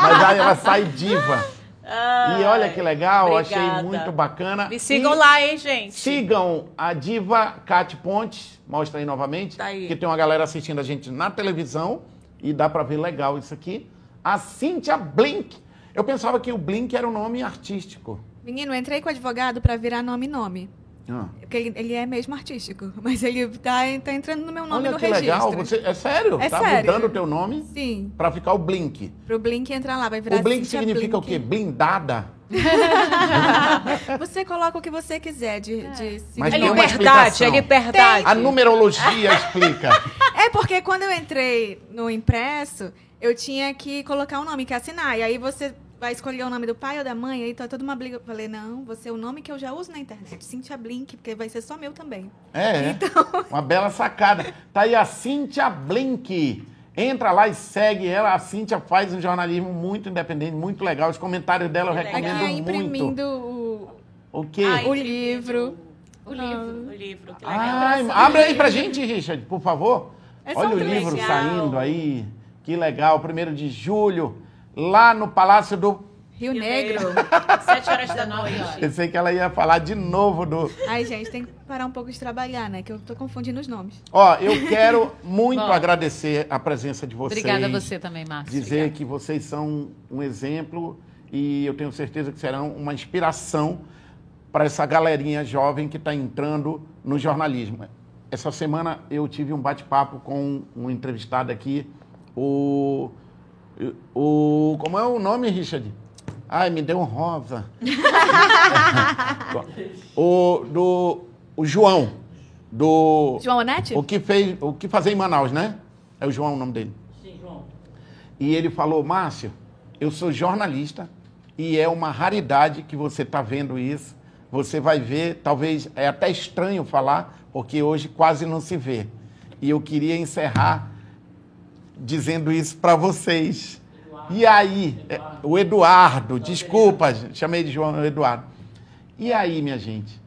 Mas aí ela sai diva. E olha que legal, achei obrigada. muito bacana. Me sigam E- lá, hein, gente. Sigam a diva Cate Pontes, mostra aí novamente, Tá aí. que tem uma galera assistindo a gente na televisão e dá pra ver legal isso aqui. A Cíntia Blink. Eu pensava que o Blink era um nome artístico. Menino, eu entrei com o advogado pra virar nome-nome. Ah. Porque ele, ele é mesmo artístico. [laughs] Mas ele tá, tá entrando no meu nome Olha no que registro. legal. Você, é sério? É tá sério. mudando o teu nome Sim. pra ficar o Blink. Pro Blink entrar lá, vai virar O Blink Cíntia significa Blink. o quê? Blindada? [laughs] Você coloca o que você quiser de, de Mas É liberdade, é liberdade. A numerologia explica. [laughs] É porque quando eu entrei no impresso, eu tinha que colocar um nome, que é assinar. E aí você vai escolher o nome do pai ou da mãe, aí tá toda uma briga. Eu falei, não, você é o nome que eu já uso na internet, Cintia Blink, porque vai ser só meu também. É, Então. [laughs] uma bela sacada. Tá aí a Cíntia Blink. Entra lá e segue ela. A Cíntia faz um jornalismo muito independente, muito legal. Os comentários dela eu legal. Recomendo é imprimindo muito. o, O quê? Ai, o que livro. O livro, o livro, que legal. Ai, abre aí pra gente, Richard, por favor. É Olha o livro legal. saindo aí. Que legal. Primeiro de julho, lá no Palácio do... Rio Negro. [laughs] Sete horas da noite. Pensei que ela ia falar de novo do... Ai, gente, tem que parar um pouco de trabalhar, né? Que eu tô confundindo os nomes. Ó, eu quero muito Bom. agradecer a presença de vocês. Obrigada a você também, Márcia. dizer que vocês são um exemplo e eu tenho certeza que serão uma inspiração para essa galerinha jovem que está entrando no jornalismo. Essa semana eu tive um bate-papo com um entrevistado aqui, o, o. Como é o nome, Richard? Ai, me deu um rosa. [laughs] o, do, o João, do. João Onete? O que fez, o que fazer em Manaus, né? É o João o nome dele. Sim, João. E ele falou, Márcio, eu sou jornalista e é uma raridade que você está vendo isso. Você vai ver, talvez é até estranho falar, porque hoje quase não se vê. E eu queria encerrar dizendo isso para vocês. E aí, é, o Eduardo, desculpa, chamei de João Eduardo. E aí, minha gente?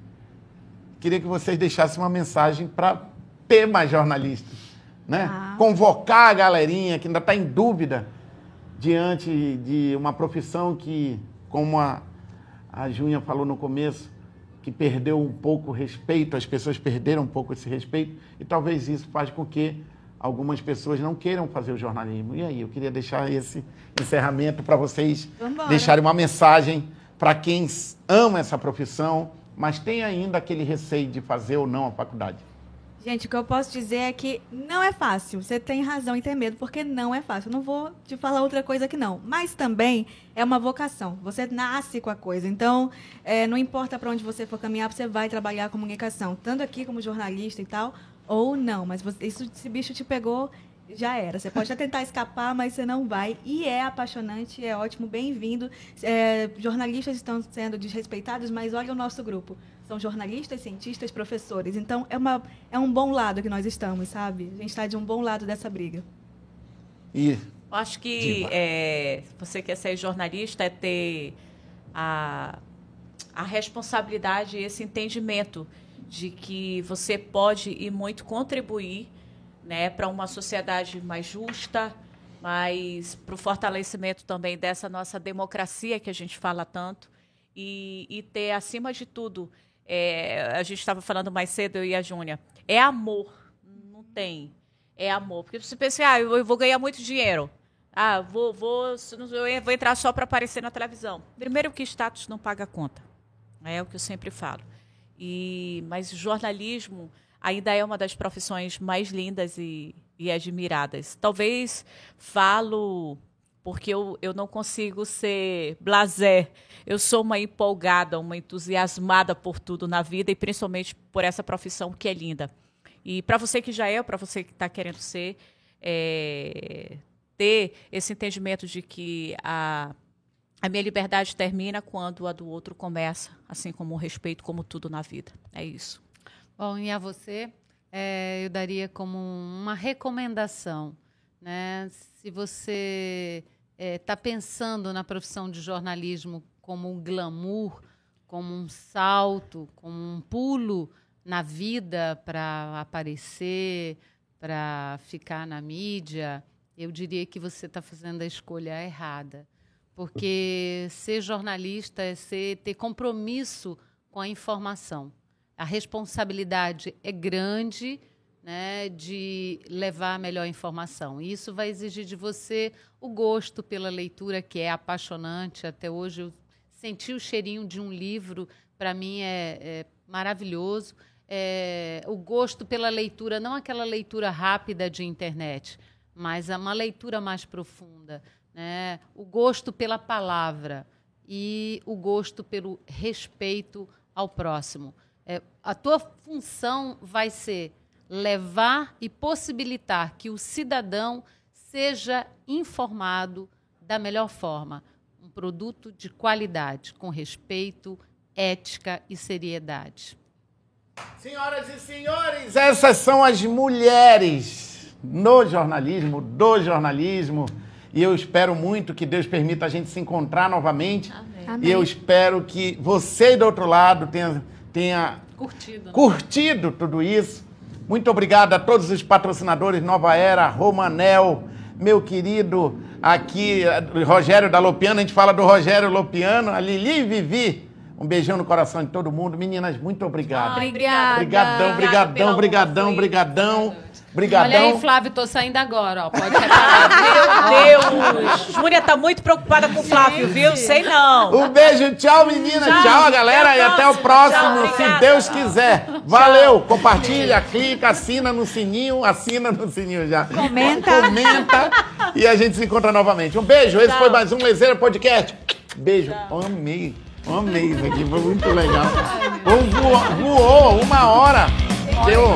Queria que vocês deixassem uma mensagem para ter mais jornalistas, né? Ah. Convocar a galerinha que ainda está em dúvida diante de uma profissão que, como a, a Júnia falou no começo, que perdeu um pouco o respeito, as pessoas perderam um pouco esse respeito, e talvez isso faz com que algumas pessoas não queiram fazer o jornalismo. E aí, eu queria deixar esse encerramento para vocês Vambora. deixarem uma mensagem para quem ama essa profissão, mas tem ainda aquele receio de fazer ou não a faculdade. Gente, o que eu posso dizer é que não é fácil. Você tem razão em ter medo, porque não é fácil. Eu não vou te falar outra coisa que não. Mas também é uma vocação. Você nasce com a coisa. Então, é, não importa para onde você for caminhar, você vai trabalhar a comunicação. Tanto aqui como jornalista e tal, ou não. Mas você, isso, esse bicho te pegou, já era. Você pode até tentar escapar, mas você não vai. E é apaixonante, é ótimo, bem-vindo. É, jornalistas estão sendo desrespeitados, mas olha o nosso grupo são jornalistas, cientistas, professores. Então, é, uma, é um bom lado que nós estamos, sabe? A gente está de um bom lado dessa briga. E acho que é, você quer ser jornalista é ter a, a responsabilidade e esse entendimento de que você pode e muito contribuir né, para uma sociedade mais justa, mas para o fortalecimento também dessa nossa democracia que a gente fala tanto e, e ter, acima de tudo, é, a gente estava falando mais cedo, eu e a Júnia. É amor. Não tem. É amor. Porque você pensa, ah, eu vou ganhar muito dinheiro. Ah, vou, vou, eu vou entrar só para aparecer na televisão. Primeiro que status não paga conta. É o que eu sempre falo. E, mas jornalismo ainda é uma das profissões mais lindas e, e admiradas. Talvez falo porque eu, eu não consigo ser blasé. Eu sou uma empolgada, uma entusiasmada por tudo na vida e principalmente por essa profissão que é linda. E para você que já é, para você que está querendo ser, é, ter esse entendimento de que a, a minha liberdade termina quando a do outro começa, assim como o respeito, como tudo na vida. É isso. Bom, e a você, é, eu daria como uma recomendação. Né? Se você está é, tá pensando na profissão de jornalismo como um glamour, como um salto, como um pulo na vida para aparecer, para ficar na mídia, eu diria que você está fazendo a escolha errada. Porque ser jornalista é ser, ter compromisso com a informação. A responsabilidade é grande né, de levar a melhor informação. E isso vai exigir de você o gosto pela leitura, que é apaixonante. Até hoje eu senti o cheirinho de um livro, para mim é, é maravilhoso. É, o gosto pela leitura, não aquela leitura rápida de internet, mas uma leitura mais profunda. Né? O gosto pela palavra e o gosto pelo respeito ao próximo. É, a tua função vai ser levar e possibilitar que o cidadão seja informado da melhor forma. Um produto de qualidade, com respeito, ética e seriedade. Senhoras e senhores, essas são as mulheres no jornalismo, do jornalismo. E eu espero muito que Deus permita a gente se encontrar novamente. Amém. E eu espero que você do outro lado tenha, tenha curtido, curtido tudo isso muito obrigado a todos os patrocinadores Nova Era, Romanel, meu querido aqui, Rogério da Lopiano, a gente fala do Rogério Lopiano, a Lili Vivi. Um beijão no coração de todo mundo. Meninas, muito obrigado. Obrigada. Obrigadão, brigadão, brigadão, brigadão. Brigadão. Olha aí, Flávio, tô saindo agora, ó. Pode reparar. [laughs] Meu Deus! Júlia tá muito preocupada com o Flávio, viu? Sei não. Um beijo, tchau, menina. Tchau, tchau galera. Até e até o próximo, tchau, se Deus quiser. Valeu. Compartilha, clica, assina no sininho. Assina no sininho já. Comenta. Comenta. e a gente se encontra novamente. Um beijo. Esse foi mais um Lezeira Podcast. Beijo. Amei. Amei isso aqui. Foi muito legal. Voou, voou uma hora. Deu.